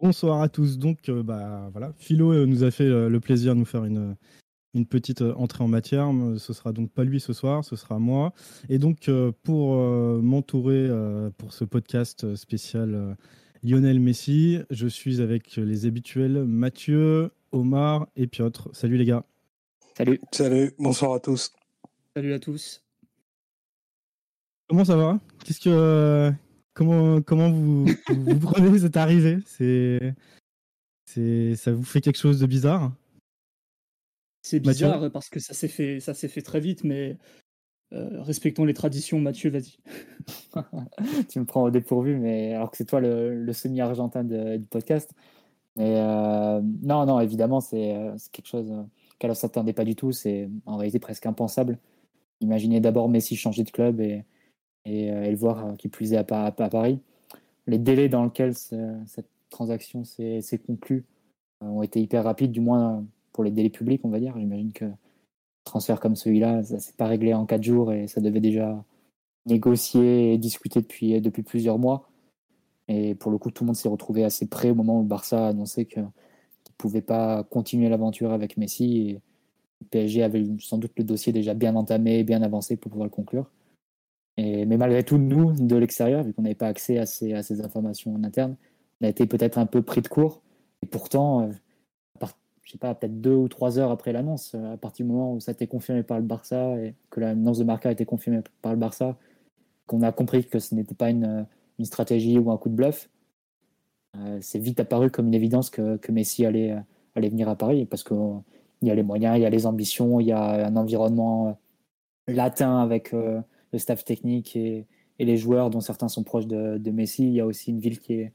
Bonsoir à tous. Donc, euh, bah, voilà, Philo euh, nous a fait euh, le plaisir de nous faire une, une petite entrée en matière. Ce sera donc pas lui ce soir, ce sera moi. Et donc, pour m'entourer pour ce podcast spécial Lionel Messi, je suis avec les habituels Mathieu, Omar et Piotr. Salut les gars. Salut. Salut, bonsoir à tous. Salut à tous. Comment ça va? Qu'est-ce que comment, comment vous, vous prenez cette arrivée C'est, c'est, ça vous fait quelque chose de bizarre? C'est bizarre parce que ça s'est fait, ça s'est fait très vite, mais euh, respectons les traditions. Mathieu, vas-y. tu me prends au dépourvu, mais alors que c'est toi le, semi-argentin du podcast. Mais euh, non, non, évidemment, c'est, euh, quelque chose qu'elle ne s'attendait pas du tout. C'est en réalité presque impensable. Imaginez d'abord Messi changer de club et, et, euh, le voir euh, qui plus est à, Paris. Les délais dans lesquels cette transaction s'est conclue euh, ont été hyper rapides, du moins pour les délais publics, on va dire. J'imagine que transfert comme celui-là, ça s'est pas réglé en quatre jours et ça devait déjà négocier et discuter depuis, plusieurs mois. Et pour le coup, tout le monde s'est retrouvé assez près au moment où le Barça a annoncé qu'il ne pouvait pas continuer l'aventure avec Messi. Et PSG avait sans doute le dossier déjà bien entamé, bien avancé pour pouvoir le conclure mais malgré tout, nous, de l'extérieur, vu qu'on n'avait pas accès à ces, informations en interne, on a été peut-être un peu pris de court. Et pourtant, euh, je sais pas, peut-être deux ou trois heures après l'annonce, euh, à partir du moment où ça a été confirmé par le Barça et que l'annonce de Marca a été confirmée par le Barça, qu'on a compris que ce n'était pas une, stratégie ou un coup de bluff, euh, c'est vite apparu comme une évidence que, que Messi allait, allait venir à Paris parce qu'il y a les moyens, il y a les ambitions, il y a un environnement latin avec le staff technique et, les joueurs, dont certains sont proches de, Messi. Il y a aussi une ville qui est,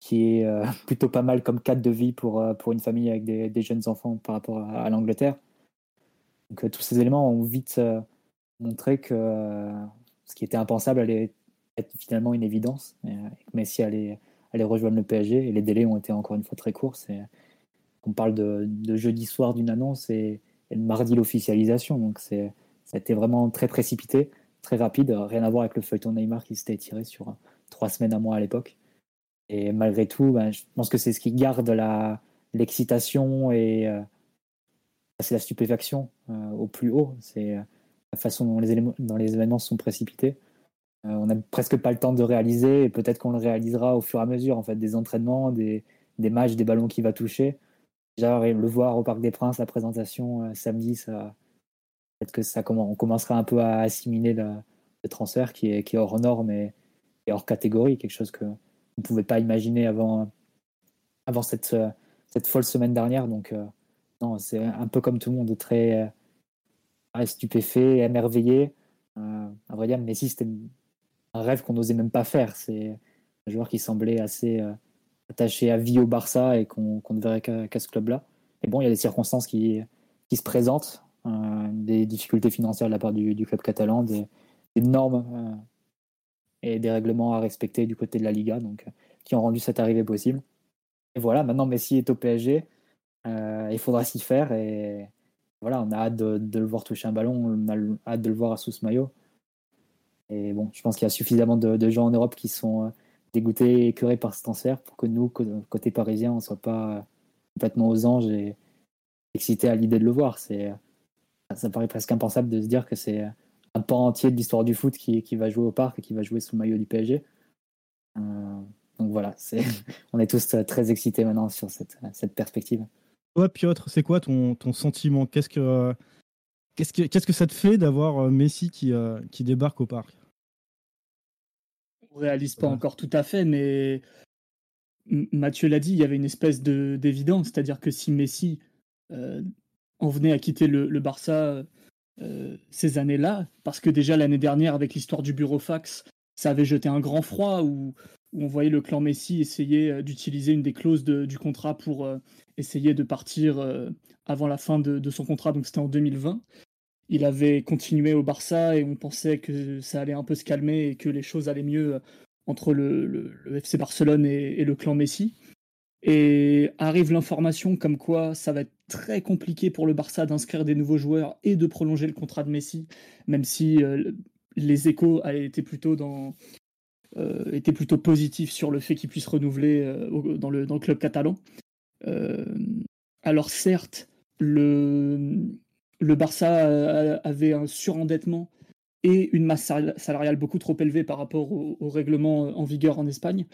qui est euh, plutôt pas mal comme cadre de vie pour, euh, pour une famille avec des, jeunes enfants par rapport à, l'Angleterre. Donc euh, tous ces éléments ont vite montré que ce qui était impensable allait être finalement une évidence. Et, que Messi allait, allait rejoindre le PSG et les délais ont été encore une fois très courts. On parle de, jeudi soir d'une annonce et, et de mardi l'officialisation. Donc c'est ça a été vraiment très précipité, très rapide, rien à voir avec le feuilleton Neymar qui s'était tiré sur trois semaines à mois à l'époque. Et malgré tout, ben, je pense que c'est ce qui garde l'excitation et euh, c'est la stupéfaction euh, au plus haut. C'est euh, la façon dont les, éléments, dont événements sont précipités. on n'a presque pas le temps de réaliser et peut-être qu'on le réalisera au fur et à mesure en fait, des entraînements, des, des matchs, des ballons qu'il va toucher. Déjà, le voir au Parc des Princes, la présentation samedi, ça, peut-être que ça on commencera un peu à assimiler le, transfert qui est, hors norme et, hors catégorie, quelque chose que on ne pouvait pas imaginer avant, cette, folle semaine dernière. Donc, euh, non, c'est un peu comme tout le monde, très, euh, stupéfait, émerveillé. Euh, à vrai dire, Messi, c'était un rêve qu'on n'osait même pas faire. C'est un joueur qui semblait assez attaché à vie au Barça et qu'on ne verrait qu'à ce club-là. Et bon, il y a des circonstances qui se présentent. Euh, des difficultés financières de la part du, club catalan, des, normes euh, et des règlements à respecter du côté de la Liga, donc, euh, qui ont rendu cette arrivée possible. Et voilà, maintenant Messi est au PSG, il faudra s'y faire et voilà, on a hâte de, le voir toucher un ballon, on a hâte de le voir sous ce maillot. Et bon, je pense qu'il y a suffisamment de, gens en Europe qui sont dégoûtés et écœurés par ce transfert pour que nous, côté parisien, on ne soit pas complètement aux anges et excités à l'idée de le voir. C'est ça paraît presque impensable de se dire que c'est un pan entier de l'histoire du foot qui, qui, va jouer au parc et qui va jouer sous le maillot du PSG. Euh, donc voilà, on est tous très excités maintenant sur cette, cette perspective. Toi, Piotr, c'est quoi ton, ton sentiment? Qu'est-ce que Qu'est-ce que, qu'est-ce que ça te fait d'avoir Messi qui, qui débarque au parc? On réalise pas encore tout à fait, mais Mathieu l'a dit, il y avait une espèce de, d'évidence, c'est-à-dire que si Messi en venait à quitter le, Barça ces années-là, parce que déjà l'année dernière, avec l'histoire du bureau fax, ça avait jeté un grand froid où, on voyait le clan Messi essayer euh, d'utiliser une des clauses du contrat pour euh, essayer de partir euh, avant la fin de, son contrat, donc c'était en 2020. Il avait continué au Barça et on pensait que ça allait un peu se calmer et que les choses allaient mieux entre le, FC Barcelone et, le clan Messi. Et arrive l'information comme quoi ça va être très compliqué pour le Barça d'inscrire des nouveaux joueurs et de prolonger le contrat de Messi, même si les échos étaient plutôt dans euh, étaient plutôt positifs sur le fait qu'il puisse renouveler euh, dans, le, le club catalan. Euh, alors certes, le, Barça avait un surendettement et une masse salariale beaucoup trop élevée par rapport au, règlement en vigueur en Espagne.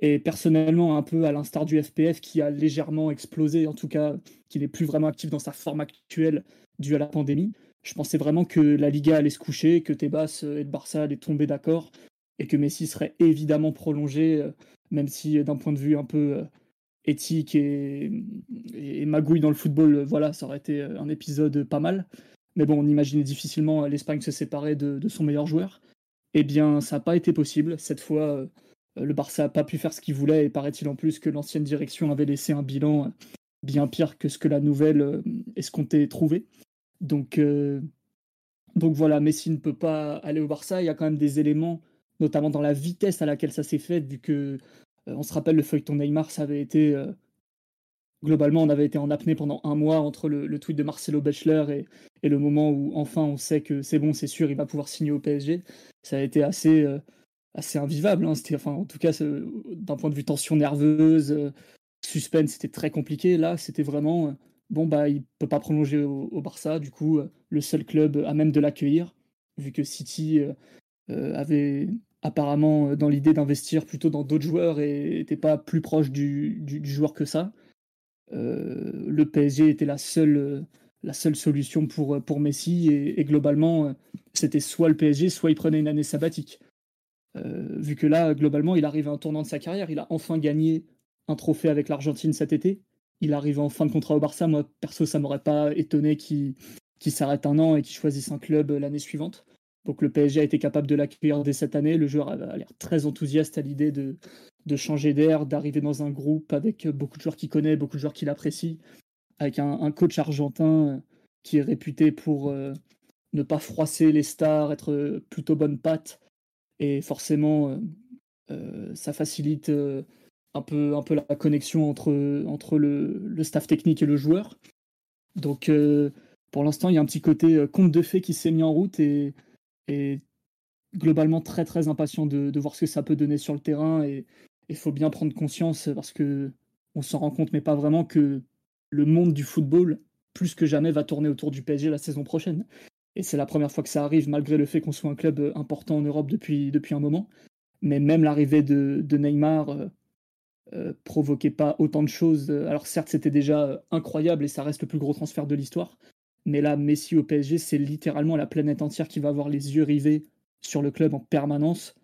Et personnellement, un peu à l'instar du FPF qui a légèrement explosé, en tout cas qui n'est plus vraiment actif dans sa forme actuelle due à la pandémie, je pensais vraiment que la Liga allait se coucher, que Tebas et le Barça allaient tomber d'accord, et que Messi serait évidemment prolongé, euh, même si euh, d'un point de vue un peu euh, éthique et, magouille dans le football, voilà, ça aurait été un épisode pas mal. Mais bon, on imaginait difficilement l'Espagne se séparer de, son meilleur joueur. Eh bien, ça n'a pas été possible. Cette fois, le Barça n'a pas pu faire ce qu'il voulait, et paraît-il en plus que l'ancienne direction avait laissé un bilan bien pire que ce que la nouvelle escomptait trouver. Donc, euh, donc voilà, Messi ne peut pas aller au Barça. Il y a quand même des éléments, notamment dans la vitesse à laquelle ça s'est fait, vu que euh, on se rappelle le feuilleton Neymar, ça avait été euh, globalement, on avait été en apnée pendant un mois entre le, tweet de Marcelo Bechler et, le moment où enfin on sait que c'est bon, c'est sûr, il va pouvoir signer au PSG. Ça a été assez, assez invivable. Hein. Enfin, en tout cas, d'un point de vue tension nerveuse, suspense, c'était très compliqué. Là, c'était vraiment bon, bah, il peut pas prolonger au, Barça. Du coup, euh, le seul club à même de l'accueillir, vu que City euh, euh, avait apparemment dans l'idée d'investir plutôt dans d'autres joueurs et n'était pas plus proche du, joueur que ça. le PSG était la seule, la seule solution pour, pour Messi et, globalement, c'était soit le PSG, soit il prenait une année sabbatique. Vu que là, globalement, il arrive à un tournant de sa carrière. Il a enfin gagné un trophée avec l'Argentine cet été il arrive en fin de contrat au Barça. Moi, perso, ça m'aurait pas étonné qu'il s'arrête un an et qu'il choisisse un club l'année suivante. Donc le PSG a été capable de l'accueillir dès cette année. Le joueur a l'air très enthousiaste à l'idée de, changer d'air, d'arriver dans un groupe avec beaucoup de joueurs qu'il connaît, beaucoup de joueurs qu'il apprécie, avec un, coach argentin euh, qui est réputé pour euh, ne pas froisser les stars, être plutôt bonne patte. Et forcément, euh, ça facilite un peu, un peu la connexion entre, entre le, staff technique et le joueur. Donc euh, pour l'instant, il y a un petit côté euh, conte de fées qui s'est mis en route et, et globalement très très impatient de, voir ce que ça peut donner sur le terrain. Et il faut bien prendre conscience parce que on s'en rend compte, mais pas vraiment, que le monde du football, plus que jamais, va tourner autour du PSG la saison prochaine. Et c'est la première fois que ça arrive, malgré le fait qu'on soit un club important en Europe depuis, depuis un moment. Mais même l'arrivée de, Neymar, euh, euh, provoquait pas autant de choses. Alors certes, c'était déjà euh, incroyable et ça reste le plus gros transfert de l'histoire. Mais là, Messi au PSG, c'est littéralement la planète entière qui va avoir les yeux rivés sur le club en permanence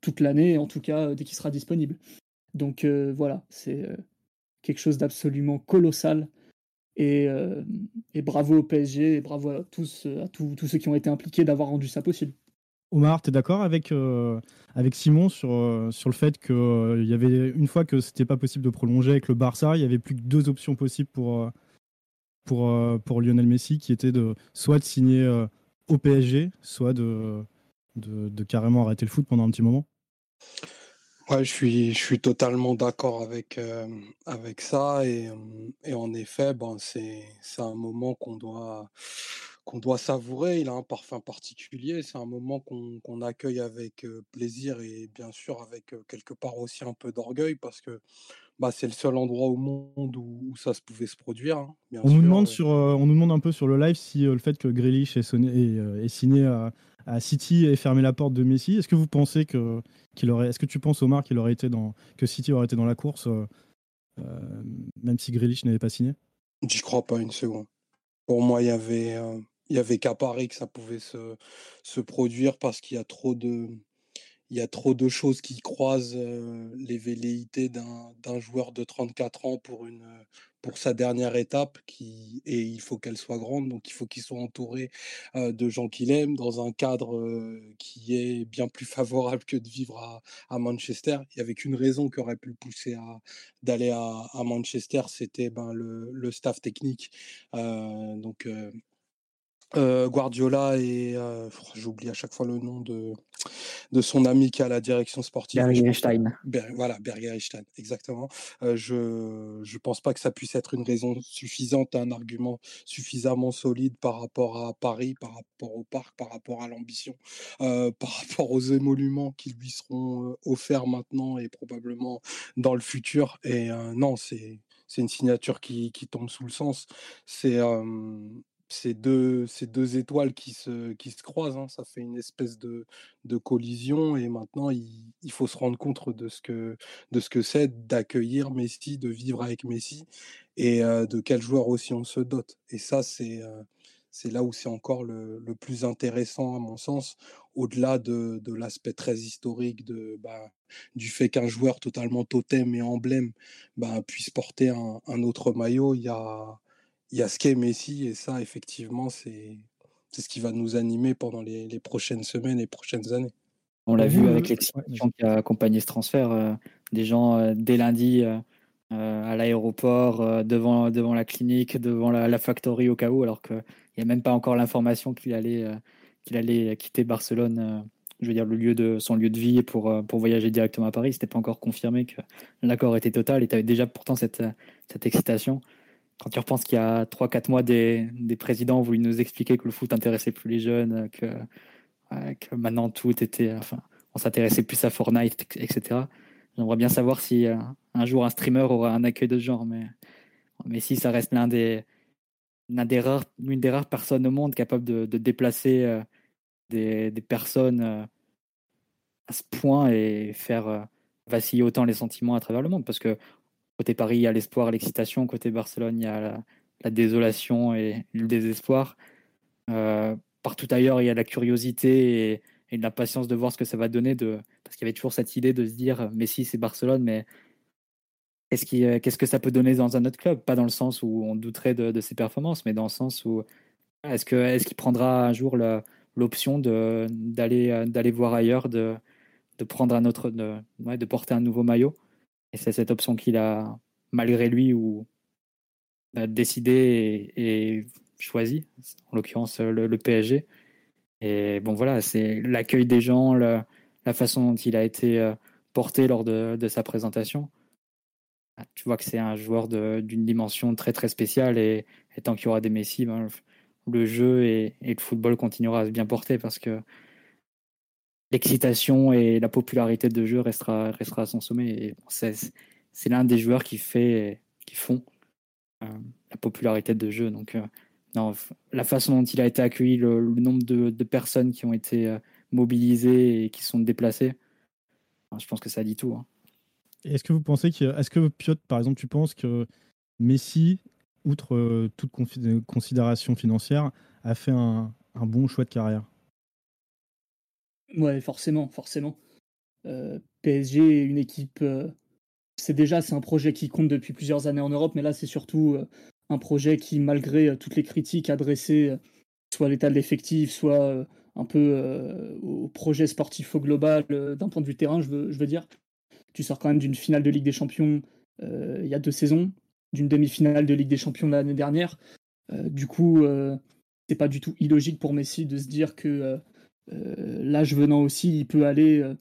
toute l'année, en tout cas euh, dès qu'il sera disponible. Donc voilà, c'est quelque chose d'absolument colossal. Et, bravo au PSG et bravo à tous, à tous ceux qui ont été impliqués d'avoir rendu ça possible. Omar, tu es d'accord avec, euh, avec Simon sur, euh, sur le fait qu'il euh, y avait une fois que c'était pas possible de prolonger avec le Barça, il y avait plus que deux options possibles pour, pour, pour Lionel Messi, qui étaient de soit de signer au PSG, soit de, de, carrément arrêter le foot pendant un petit moment? Ouais, je suis, je suis totalement d'accord avec, avec ça. Et, et, en effet, ben, c'est un moment qu'on doit qu'on doit savourer. Il a un parfum particulier. C'est un moment qu'on accueille avec plaisir et bien sûr avec quelque part aussi un peu d'orgueil parce que bah, c'est le seul endroit au monde où, ça se pouvait se produire. Hein, on, nous demande sur, on nous demande un peu sur le live si le fait que Grealish est, est, signé à, City et fermé la porte de Messi, est-ce que vous pensez que qu'il aurait, est-ce que tu penses Omar qu'il aurait été dans que City aurait été dans la course même si Grealish n'avait pas signé? J'y crois pas une seconde. Pour moi, il y avait il y avait qu'à Paris que ça pouvait se, se produire parce qu'il y a trop de il y a trop de choses qui croisent les velléités d'un joueur de 34 ans pour, une, pour sa dernière étape qui, et il faut qu'elle soit grande, donc il faut qu'il soit entouré de gens qu'il aime dans un cadre qui est bien plus favorable que de vivre à, à Manchester. Il n'y avait qu'une raison qui aurait pu le pousser à, d'aller à, à, Manchester, c'était ben, le, le, staff technique. donc Guardiola et j'oublie à chaque fois le nom de, de son ami qui a la direction sportive. Bergerstein. voilà, Bergerstein, exactement. je ne pense pas que ça puisse être une raison suffisante, un argument suffisamment solide par rapport à Paris, par rapport au parc, par rapport à l'ambition, par rapport aux émoluments qui lui seront offerts maintenant et probablement dans le futur. Et non, c'est c'est une signature qui, qui, tombe sous le sens. C'est ces deux, ces deux étoiles qui se, qui se croisent. Hein. Ça fait une espèce de, de collision et maintenant il, il, faut se rendre compte de ce que, de ce c'est d'accueillir Messi, de vivre avec Messi et de quel joueur aussi on se dote. Et ça, c'est c'est là où c'est encore le, le, plus intéressant à mon sens, au-delà de, de l'aspect très historique de, bah, du fait qu'un joueur totalement totem et emblème bah, puisse porter un, un autre maillot. Il y a il y a ce qu'est Messi et ça, effectivement, c'est ce qui va nous animer pendant les, les prochaines semaines et prochaines années. On l'a vu avec l'excitation qui a accompagné ce transfert. Euh, des gens, euh, dès lundi, euh, à l'aéroport, devant, devant la clinique, devant la, la factory au cas où, alors qu'il n'y a même pas encore l'information qu'il allait, qu'il allait quitter Barcelone, je veux dire, le lieu de, son lieu de vie pour, pour voyager directement à Paris. Ce n'était pas encore confirmé que l'accord était total et tu avais déjà pourtant cette, cette excitation quand tu repenses qu'il y a 3-4 mois, des, des, présidents ont voulu nous expliquer que le foot intéressait plus les jeunes, que, que maintenant tout était. Enfin, on s'intéressait plus à Fortnite, etc. J'aimerais bien savoir si euh, un jour un streamer aura un accueil de ce genre, mais, mais si ça reste l'un des, l'un des rares, l'une des rares personnes au monde capable de, de déplacer euh, des, des, personnes euh, à ce point et faire vaciller autant les sentiments à travers le monde. Parce que Côté Paris, il y a l'espoir, l'excitation. Côté Barcelone, il y a la, désolation et le désespoir. Euh, partout ailleurs, il y a la curiosité et, et, la patience de voir ce que ça va donner. De... Parce qu'il y avait toujours cette idée de se dire, mais si c'est Barcelone, mais qu'est-ce, qu'est-ce que ça peut donner dans un autre club? Pas dans le sens où on douterait de, ses performances, mais dans le sens où est-ce, qu'il prendra un jour l'option de, d'aller, voir ailleurs, de, de de, de porter un nouveau maillot? Et c'est cette option qu'il a, malgré lui, ou décidé et, choisi, en l'occurrence le, PSG. Et bon, voilà, c'est l'accueil des gens, la, façon dont il a été euh, porté lors de, sa présentation. Ah, tu vois que c'est un joueur d'une dimension très très spéciale et, tant qu'il y aura des Messi, ben, le jeu et, et, le football continuera à se bien porter parce que l'excitation et la popularité de jeu restera, restera à son sommet. c'est l'un des joueurs qui, fait, qui font euh, la popularité de jeu. Donc, euh, non, la façon dont il a été accueilli, le, nombre de, de, personnes qui ont été euh, mobilisées et qui sont déplacées, je pense que ça dit tout. Hein. Est-ce que vous pensez que, est-ce que Piotr, par exemple, tu penses que Messi, outre toute considération financière, a fait un, un bon choix de carrière? Ouais, forcément, forcément. Euh, PSG une équipe. Euh, c'est déjà c'est un projet qui compte depuis plusieurs années en Europe, mais là c'est surtout euh, un projet qui, malgré toutes les critiques adressées, soit à l'état de l'effectif, soit un peu au projet sportif au global, d'un point de vue terrain, je veux, je veux dire, tu sors quand même d'une finale de Ligue des Champions il y a deux saisons, d'une demi-finale de Ligue des Champions l'année dernière. du coup, c'est pas du tout illogique pour Messi de se dire que l'âge venant aussi, il peut aller euh,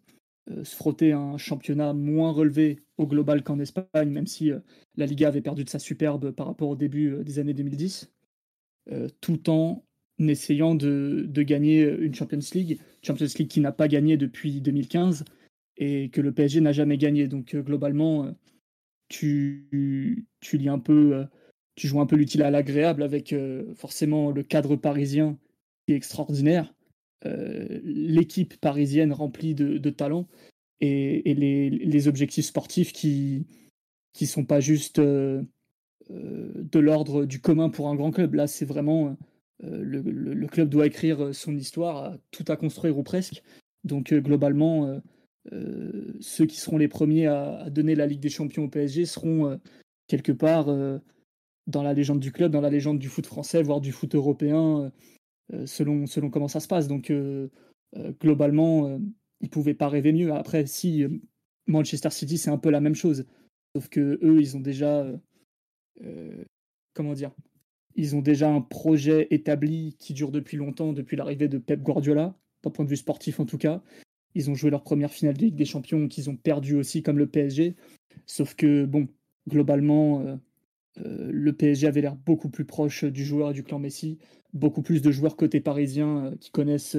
euh, se frotter un championnat moins relevé au global qu'en Espagne, même si la Liga avait perdu de sa superbe par rapport au début des années 2010, tout en essayant de, gagner une Champions League, Champions League qui n'a pas gagné depuis 2015 et que le PSG n'a jamais gagné. Donc globalement, tu, lis un peu, tu joues un peu l'utile à l'agréable avec forcément le cadre parisien qui est extraordinaire, euh, l'équipe parisienne remplie de, de talents et, les, objectifs sportifs qui qui sont pas juste euh, euh, de l'ordre du commun pour un grand club. Là, c'est vraiment le, club doit écrire son histoire, tout à construire ou presque. Donc globalement, ceux qui seront les premiers à, donner la Ligue des Champions au PSG seront quelque part dans la légende du club, dans la légende du foot français, voire du foot européen, selon, selon comment ça se passe. Donc globalement, ils ne pouvaient pas rêver mieux. Après, si Manchester City, c'est un peu la même chose. Sauf que eux, ils ont déjà. Euh, euh, comment dire Ils ont déjà un projet établi qui dure depuis longtemps, depuis l'arrivée de Pep Guardiola, d'un point de vue sportif en tout cas. Ils ont joué leur première finale de Ligue des Champions, qu'ils ont perdu aussi comme le PSG. Sauf que, bon, globalement, euh, le PSG avait l'air beaucoup plus proche du joueur et du clan Messi. Beaucoup plus de joueurs côté parisien qui connaissent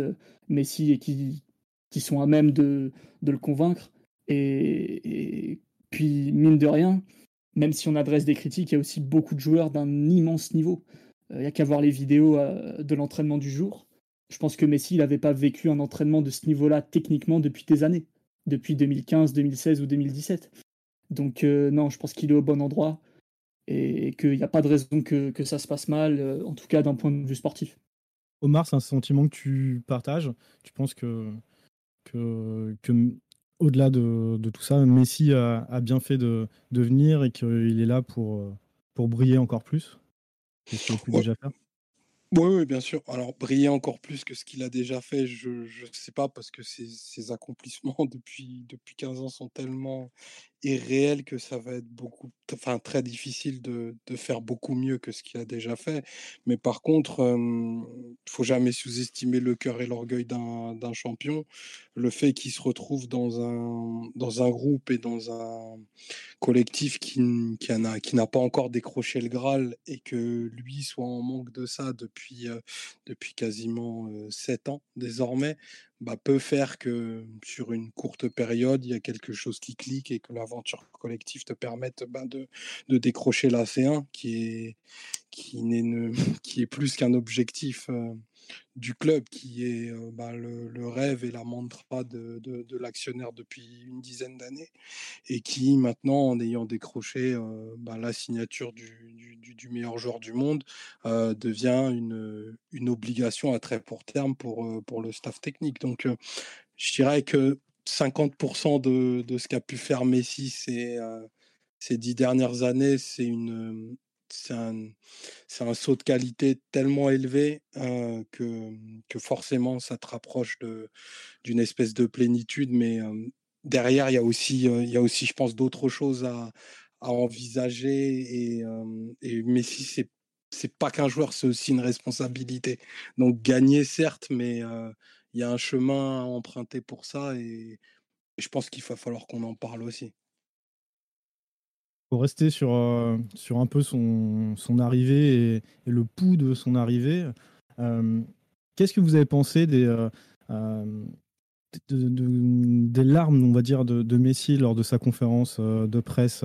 Messi et qui, qui sont à même de, de le convaincre. Et, puis, mine de rien, même si on adresse des critiques, il y a aussi beaucoup de joueurs d'un immense niveau. Euh, il n'y a qu'à voir les vidéos euh, de l'entraînement du jour. Je pense que Messi, n'avait pas vécu un entraînement de ce niveau-là techniquement depuis des années, depuis 2015, 2016 ou 2017. Donc euh, non, je pense qu'il est au bon endroit et qu'il n'y a pas de raison que, que ça se passe mal, en tout cas d'un point de vue sportif. Omar, c'est un sentiment que tu partages. Tu penses que, que, que au-delà de, tout ça, Messi a, bien fait de, venir et qu'il est là pour, euh, pour briller encore plus? Qu'est-ce qu'il a déjà faire? Oui, bien sûr. Alors, briller encore plus que ce qu'il a déjà fait, je ne sais pas, parce que ses, accomplissements depuis, depuis 15 ans sont tellement irréels que ça va être beaucoup, enfin, très difficile de, faire beaucoup mieux que ce qu'il a déjà fait. Mais par contre, il ne faut jamais sous-estimer le cœur et l'orgueil d'un champion. Le fait qu'il se retrouve dans un, dans un groupe et dans un collectif qui, qui n'a pas encore décroché le Graal et que lui soit en manque de ça depuis, depuis quasiment sept ans désormais, bah, peut faire que sur une courte période, il y a quelque chose qui clique et que l'aventure collective te permette ben, de, de, décrocher la C1 qui est, qui, n'est qui est plus qu'un objectif du club qui est euh, bah, le, rêve et la mantra de, l'actionnaire depuis une dizaine d'années et qui maintenant, en ayant décroché euh, bah, la signature du, meilleur joueur du monde, euh, devient une, obligation à très court terme pour, le staff technique. Donc, je dirais que 50% de, ce qu'a pu faire Messi ces dix dernières années, c'est une, c'est un, saut de qualité tellement élevé que, forcément ça te rapproche d'une espèce de plénitude. Mais derrière, il y, a aussi, il y a aussi, je pense, d'autres choses à, envisager. Et, et Messi, c'est c'est pas qu'un joueur, c'est aussi une responsabilité. Donc gagner, certes, mais il y a un chemin à emprunter pour ça. et je pense qu'il va falloir qu'on en parle aussi. Pour rester sur, euh, sur un peu son, son arrivée et, le pouls de son arrivée, euh, qu'est-ce que vous avez pensé des, euh, des larmes, on va dire, de, Messi lors de sa conférence de presse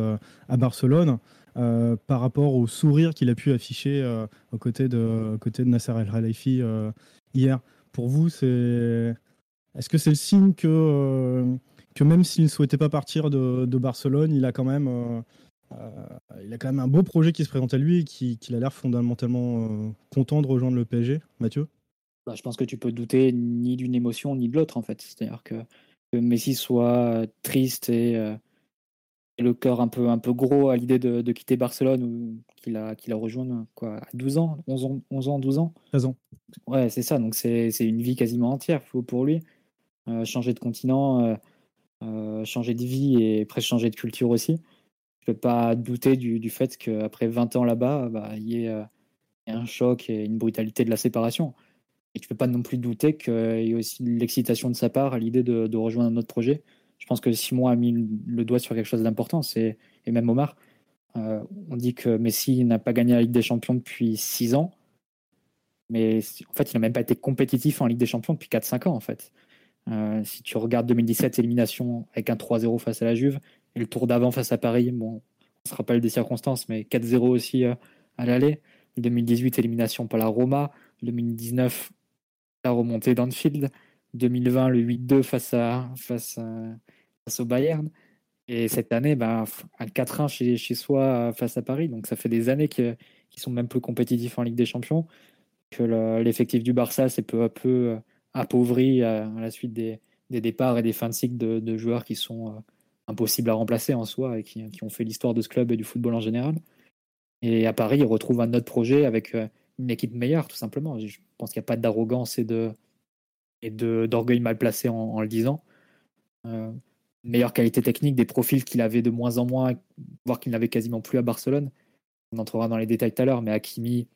à Barcelone par rapport au sourire qu'il a pu afficher aux côtés de, côté de Nasser El Khalifi hier? Pour vous, c'est est-ce que c'est le signe que, que même s'il ne souhaitait pas partir de, Barcelone, il a quand même il a quand même un beau projet qui se présente à lui et qui, a l'air fondamentalement euh, content de rejoindre le PSG. Mathieu? Bah, Je pense que tu peux douter ni d'une émotion ni de l'autre en fait. C'est-à-dire que, Messi soit triste et, le cœur un peu, un peu gros à l'idée de, quitter Barcelone ou qu'il a, qu'il a rejoint quoi, à 12 ans, 11 ans, 11 ans, 12 ans 13 ans. Ouais, c'est ça. Donc c'est, une vie quasiment entière pour lui. Euh, changer de continent, changer de vie et presque changer de culture aussi je peux pas douter du, fait qu'après 20 ans là-bas, bah, il y, ait un choc et une brutalité de la séparation. Et tu peux pas non plus douter qu'il y ait aussi l'excitation de sa part à l'idée de, rejoindre un autre projet. Je pense que Simon a mis le doigt sur quelque chose d'important, et même Omar. Euh, on dit que Messi n'a pas gagné la Ligue des Champions depuis 6 ans, mais en fait, il n'a même pas été compétitif en Ligue des Champions depuis 4-5 ans. En fait. Euh, si tu regardes 2017, élimination avec un 3-0 face à la Juve, et le tour d'avant face à Paris, bon, on se rappelle des circonstances, mais 4-0 aussi euh, à l'aller. 2018, élimination par la Roma. 2019, la remontée d'Anfield. 2020, le 8-2 face, à, face, face au Bayern. Et cette année, ben, un 4-1 chez, soi face à Paris. Donc ça fait des années qu'ils sont même plus compétitifs en Ligue des Champions. que l'effectif du Barça s'est peu à peu appauvri à, la suite des, départs et des fins de cycle de, joueurs qui sont impossibles à remplacer en soi et qui, ont fait l'histoire de ce club et du football en général. Et à Paris, il retrouve un autre projet avec une équipe meilleure, tout simplement. Je pense qu'il n'y a pas d'arrogance et de et d'orgueil mal placé en, le disant. Euh, meilleure qualité technique, des profils qu'il avait de moins en moins, voire qu'il n'avait quasiment plus à Barcelone. On entrera dans les détails tout à l'heure, mais Hakimi,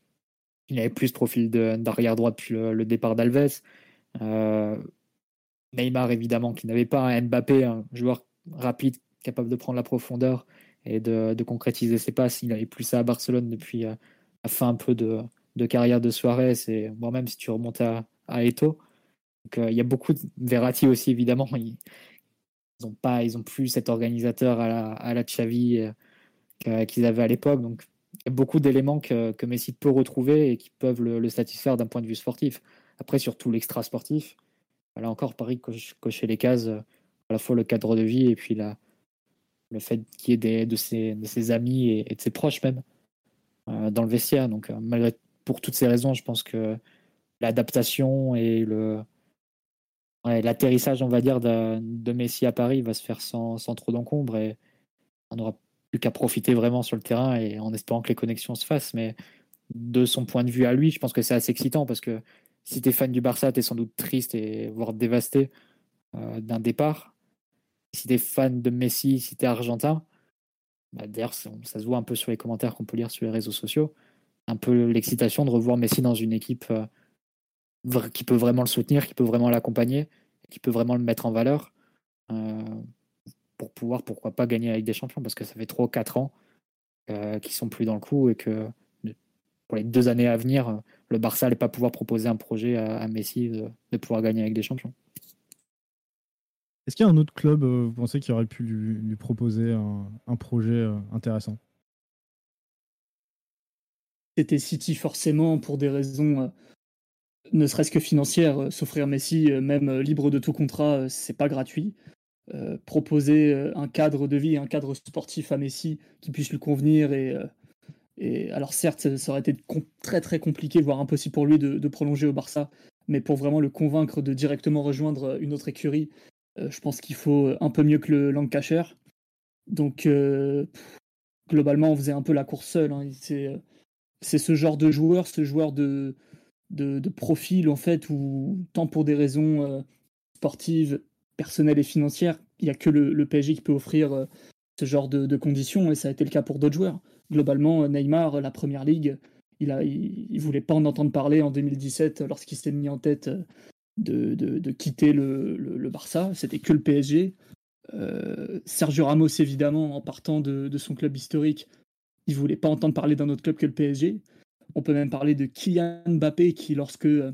il avait plus de profil d'arrière droit depuis le, départ d'Alves. Euh, Neymar, évidemment, qui n'avait pas Mbappé, un joueur rapide, capable de prendre la profondeur et de, concrétiser ses passes. Il n'avait plus ça à Barcelone depuis euh, la fin un peu de, carrière de Suarez, et moi-même si tu remontes à, à Eto. Euh, il y a beaucoup de Verratti aussi, évidemment. Ils n'ont pas, ils plus cet organisateur à la, à la Xavi euh, qu'ils avaient à l'époque. Donc, il y a beaucoup d'éléments que, que, Messi peut retrouver et qui peuvent le, satisfaire d'un point de vue sportif. Après, surtout l'extra sportif, là encore, Paris coche, cocher les cases, euh, à la fois le cadre de vie et puis le fait qu'il y ait des, de, ses, de ses amis et, de ses proches même dans le vestiaire. Donc, malgré pour toutes ces raisons, je pense que l'adaptation et le, l'atterrissage, on va dire, de, Messi à Paris va se faire sans, trop d'encombre et on n'aura plus qu'à profiter vraiment sur le terrain et en espérant que les connexions se fassent. Mais de son point de vue à lui, je pense que c'est assez excitant parce que si tu es fan du Barça, tu es sans doute triste et voire dévasté euh, d'un départ. Si tu es fan de Messi, si tu es argentin, bah, d'ailleurs, ça, se voit un peu sur les commentaires qu'on peut lire sur les réseaux sociaux, un peu l'excitation de revoir Messi dans une équipe. Euh, qui peut vraiment le soutenir, qui peut vraiment l'accompagner, qui peut vraiment le mettre en valeur euh, pour pouvoir, pourquoi pas, gagner avec des champions parce que ça fait 3 ou 4 ans euh, qu'ils sont plus dans le coup et que pour les deux années à venir, le Barça n'allait pas pouvoir proposer un projet à, Messi de, pouvoir gagner avec des champions. Est-ce qu'il y a un autre club, euh, vous pensez, qui aurait pu lui, proposer un, projet intéressant? C'était City forcément pour des raisons ne serait-ce que financière, euh, s'offrir Messi, euh, même euh, libre de tout contrat, c'est pas gratuit. proposer un cadre de vie, un cadre sportif à Messi qui puisse lui convenir et, et alors certes, ça, aurait été très très compliqué, voire impossible pour lui de, prolonger au Barça, mais pour vraiment le convaincre de directement rejoindre une autre écurie, je pense qu'il faut un peu mieux que le Lancashire. Donc globalement, on faisait un peu la course seule. Hein. C'est ce genre de joueur, ce joueur de, profil en fait où tant pour des raisons euh, sportives, personnelles et financières, il n'y a que le, PSG qui peut offrir euh, ce genre de, conditions et ça a été le cas pour d'autres joueurs. Globalement, Neymar, la première ligue, il il, voulait pas en entendre parler en 2017 lorsqu'il s'est mis en tête euh, de, quitter le, Barça. C'était que le PSG. Sergio Ramos, évidemment, en partant de, de, son club historique, il voulait pas entendre parler d'un autre club que le PSG. On peut même parler de Kylian Mbappé qui, lorsque euh,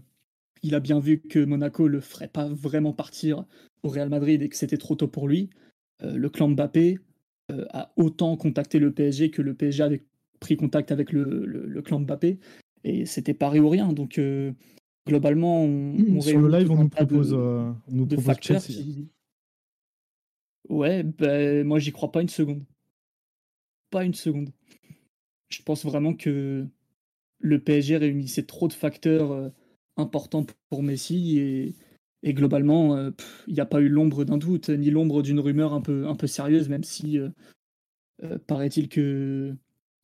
il a bien vu que Monaco le ferait pas vraiment partir au Real Madrid et que c'était trop tôt pour lui, euh, le clan Mbappé euh, a autant contacté le PSG que le PSG avait pris contact avec le, clan Mbappé et c'était pas ou rien. Donc globalement, on, sur le live, on nous propose, de, nous Ouais, ben, moi j'y crois pas une seconde. Pas une seconde. Je pense vraiment que le PSG réunissait trop de facteurs euh, importants pour Messi et, globalement, euh, il n'y a pas eu l'ombre d'un doute, ni l'ombre d'une rumeur un peu, un peu sérieuse, même si euh, paraît-il que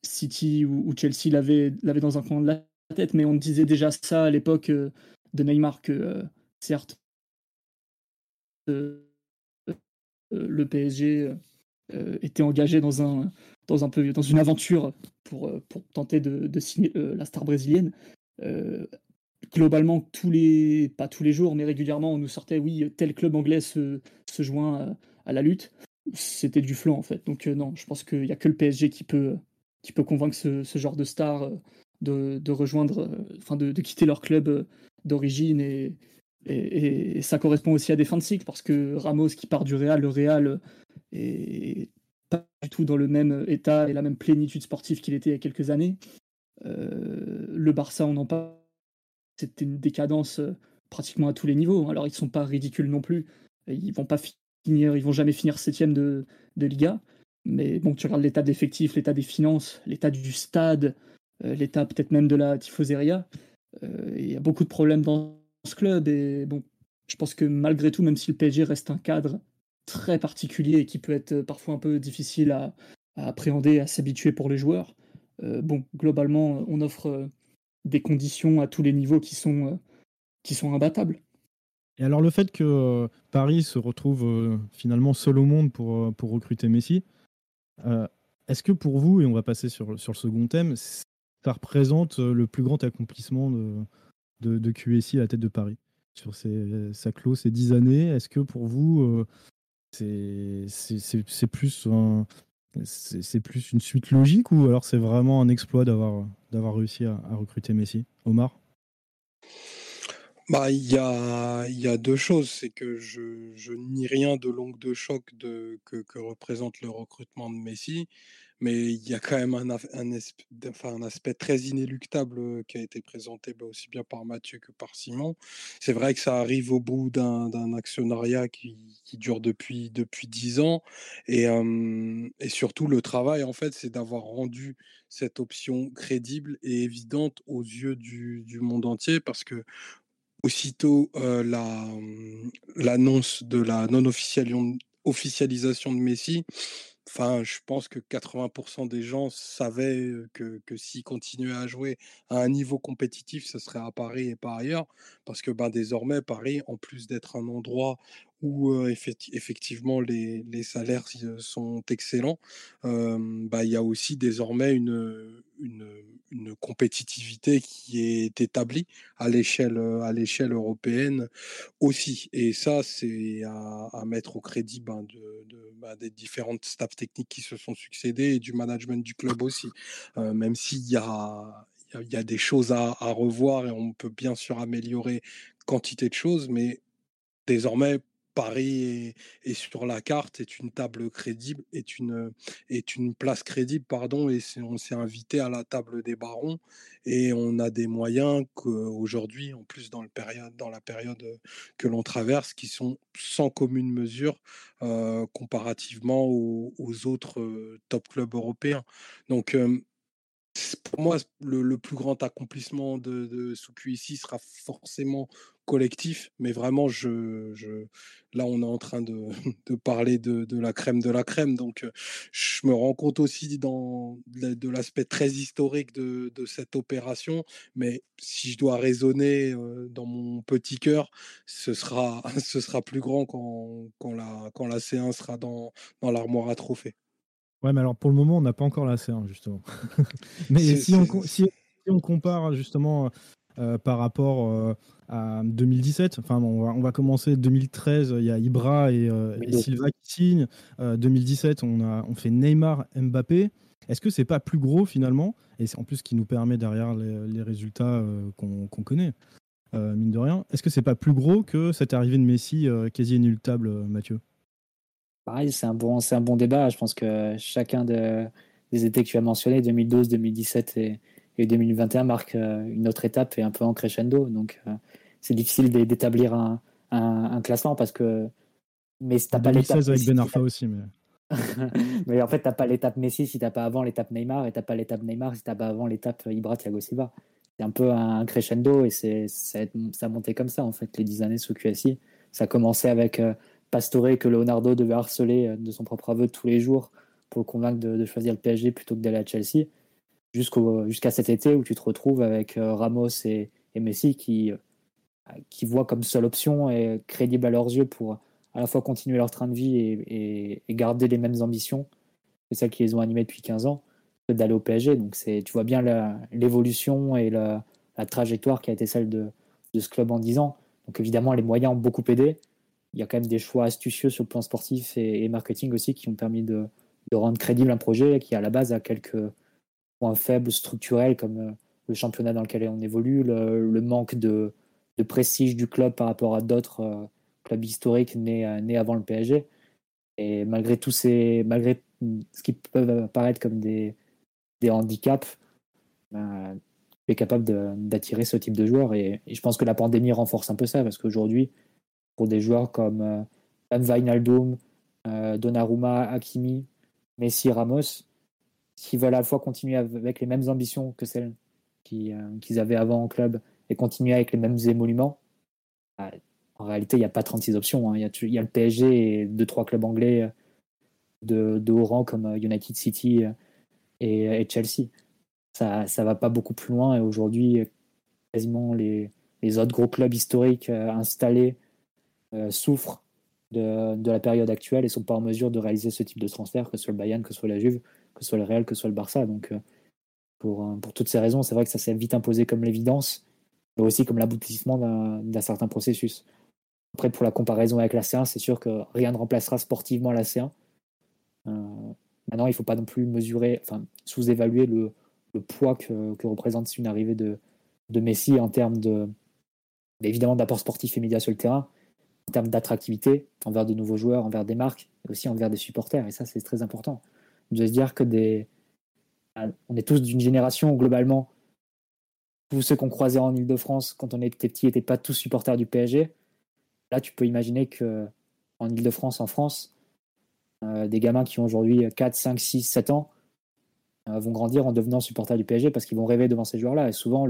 City ou, Chelsea l'avaient dans un coin de la tête, mais on disait déjà ça à l'époque de Neymar que certes le PSG était engagé dans un, dans, un peu, dans une aventure pour, euh, pour tenter de, signer euh, la star brésilienne. Euh, globalement, tous les, pas tous les jours, mais régulièrement, on nous sortait, oui, tel club anglais se, se joint à, la lutte. C'était du flanc, en fait. Donc, non, je pense qu'il n'y a que le PSG qui peut, qui peut convaincre ce genre de star de, rejoindre, enfin, de, quitter leur club d'origine. Et, ça correspond aussi à des fins de cycle, parce que Ramos qui part du Real, le Real est pas du tout dans le même état et la même plénitude sportive qu'il était il y a quelques années. Euh, le Barça, on en parle, c'était une décadence euh, pratiquement à tous les niveaux. Alors ils ne sont pas ridicules non plus. Ils vont pas finir, ils vont jamais finir septième de, de Liga. Mais bon, tu regardes l'état d'effectifs, l'état des finances, l'état du stade, euh, l'état peut-être même de la tifoseria. il y a beaucoup de problèmes dans ce club et bon, je pense que malgré tout, même si le PSG reste un cadre très particulier et qui peut être parfois un peu difficile à, appréhender, à s'habituer pour les joueurs, bon, globalement, on offre des conditions à tous les niveaux qui sont, qui sont imbattables. Et alors le fait que Paris se retrouve finalement seul au monde pour, pour recruter Messi, est-ce que pour vous, et on va passer sur, sur le second thème, ça représente le plus grand accomplissement de, de, QSI à la tête de Paris. Sur ses, sa close ces dix années. Est-ce que pour vous, c'est plus, plus une suite logique ou alors c'est vraiment un exploit d'avoir réussi à, à recruter Messi? Omar? Bah, il y a, y a deux choses. C'est que je, je nie rien de l'ongle de choc de, que, que représente le recrutement de Messi, mais il y a quand même un, un, enfin, un aspect très inéluctable qui a été présenté bah, aussi bien par Mathieu que par Simon. C'est vrai que ça arrive au bout d'un actionnariat qui, qui, dure depuis depuis dix ans, et, et surtout le travail en fait, c'est d'avoir rendu cette option crédible et évidente aux yeux du, du monde entier, parce que aussitôt la, l'annonce de la non-officialisation de Messi, enfin, je pense que 80% des gens savaient que, que s'il continuait à jouer à un niveau compétitif, ce serait à Paris et pas ailleurs. Parce que ben, désormais, Paris, en plus d'être un endroit où effectivement les, salaires sont excellents, bah, il y a aussi désormais une, compétitivité qui est établie à l'échelle européenne aussi. Et ça, c'est à, mettre au crédit ben, ben, des différentes staffs techniques qui se sont succédés et du management du club aussi. même s'il y a des choses à, revoir et on peut bien sûr améliorer quantité de choses, mais désormais, Paris est, sur la carte, est une table crédible, est une, est une place crédible, pardon, et on s'est invité à la table des barons et on a des moyens qu'aujourd'hui, en plus dans, le période, dans la période que l'on traverse, qui sont sans commune mesure euh, comparativement aux, autres top clubs européens. Donc, pour moi, le, plus grand accomplissement de, de ici sera forcément collectif, mais vraiment, je, je, là, on est en train de, de parler de, de, la crème de la crème. Donc, je me rends compte aussi dans, de l'aspect très historique de, cette opération. Mais si je dois raisonner dans mon petit cœur, ce sera, ce sera plus grand quand, quand, la, quand la C1 sera dans, dans l'armoire à trophées. Ouais, mais alors pour le moment, on n'a pas encore la C1, justement. mais si on, si, on, compare justement euh, par rapport euh, à 2017, enfin, on, va, on va commencer 2013, il y a Ibra et, euh, Silva qui signent. 2017, on, a, on fait Neymar, Mbappé. Est-ce que c'est pas plus gros finalement? Et c'est en plus ce qui nous permet derrière les, résultats qu'on connaît, mine de rien. Est-ce que c'est pas plus gros que cette arrivée de Messi quasi inéluctable, Mathieu? Pareil, c'est un, bon, un bon débat. Je pense que chacun des étés que tu as mentionnés, 2012, 2017 et, 2021, marque euh, une autre étape et un peu en crescendo. Donc, euh, c'est difficile d'établir un, classement parce que. Mais t'as pas l'étape. avec Ben Arfa aussi. Mais... mais en fait, t'as pas l'étape Messi si t'as pas avant l'étape Neymar et t'as pas l'étape Neymar si t'as pas avant l'étape Ibra Thiago Silva. C'est un peu un crescendo et c'est ça, a monté comme ça en fait les dix années sous QSI. Ça a commencé avec euh, Pastore que Leonardo devait harceler euh, de son propre aveu tous les jours pour le convaincre de, choisir le PSG plutôt que d'aller à Chelsea, jusqu'à cet été où tu te retrouves avec euh, Ramos et, Messi qui, euh, qui voient comme seule option et crédible à leurs yeux pour à la fois continuer leur train de vie et, garder les mêmes ambitions que celles qui les ont animées depuis 15 ans, d'aller au PSG. Donc tu vois bien l'évolution et la, trajectoire qui a été celle de, de ce club en 10 ans. Donc évidemment, les moyens ont beaucoup aidé il y a quand même des choix astucieux sur le plan sportif et, marketing aussi qui ont permis de, rendre crédible un projet qui à la base a quelques points faibles structurels comme euh, le championnat dans lequel on évolue, le, manque de, prestige du club par rapport à d'autres euh, clubs historiques nés, euh, avant le PSG. Et malgré tous ces, malgré ce qui peut apparaître comme des, handicaps, ben, est capable d'attirer ce type de joueurs. Et, je pense que la pandémie renforce un peu ça, parce qu'aujourd'hui, pour des joueurs comme Van euh, Donnarumma, Hakimi, Messi, Ramos, qui veulent à la fois continuer avec les mêmes ambitions que celles euh, qu'ils avaient avant en club et continuer avec les mêmes émoluments, bah, en réalité, il n'y a pas 36 options. Hein. Il, y a, le PSG et deux, trois clubs anglais de, de haut rang comme United City et, Chelsea. Ça ne va pas beaucoup plus loin et aujourd'hui, quasiment les, autres gros clubs historiques installés souffrent de, la période actuelle et sont pas en mesure de réaliser ce type de transfert, que ce soit le Bayern, que ce soit la Juve, que ce soit le Real, que ce soit le Barça. Donc, euh, pour, euh, pour toutes ces raisons, c'est vrai que ça s'est vite imposé comme l'évidence, mais aussi comme l'aboutissement d'un certain processus. Après, pour la comparaison avec la C1, c'est sûr que rien ne remplacera sportivement la C1. Euh, maintenant, il ne faut pas non plus mesurer, enfin, sous-évaluer le, poids que, représente une arrivée de, Messi en termes de, évidemment d'apport sportif immédiat sur le terrain, en termes d'attractivité envers de nouveaux joueurs, envers des marques, et aussi envers des supporters. Et ça, c'est très important. De se dire que des... on est tous d'une génération où, globalement, tous ceux qu'on croisait en Ile-de-France quand on était petit n'étaient pas tous supporters du PSG. Là, tu peux imaginer que en Ile-de-France, en France, euh, des gamins qui ont aujourd'hui 4, 5, 6, 7 ans euh, vont grandir en devenant supporters du PSG parce qu'ils vont rêver devant ces joueurs-là. Et souvent,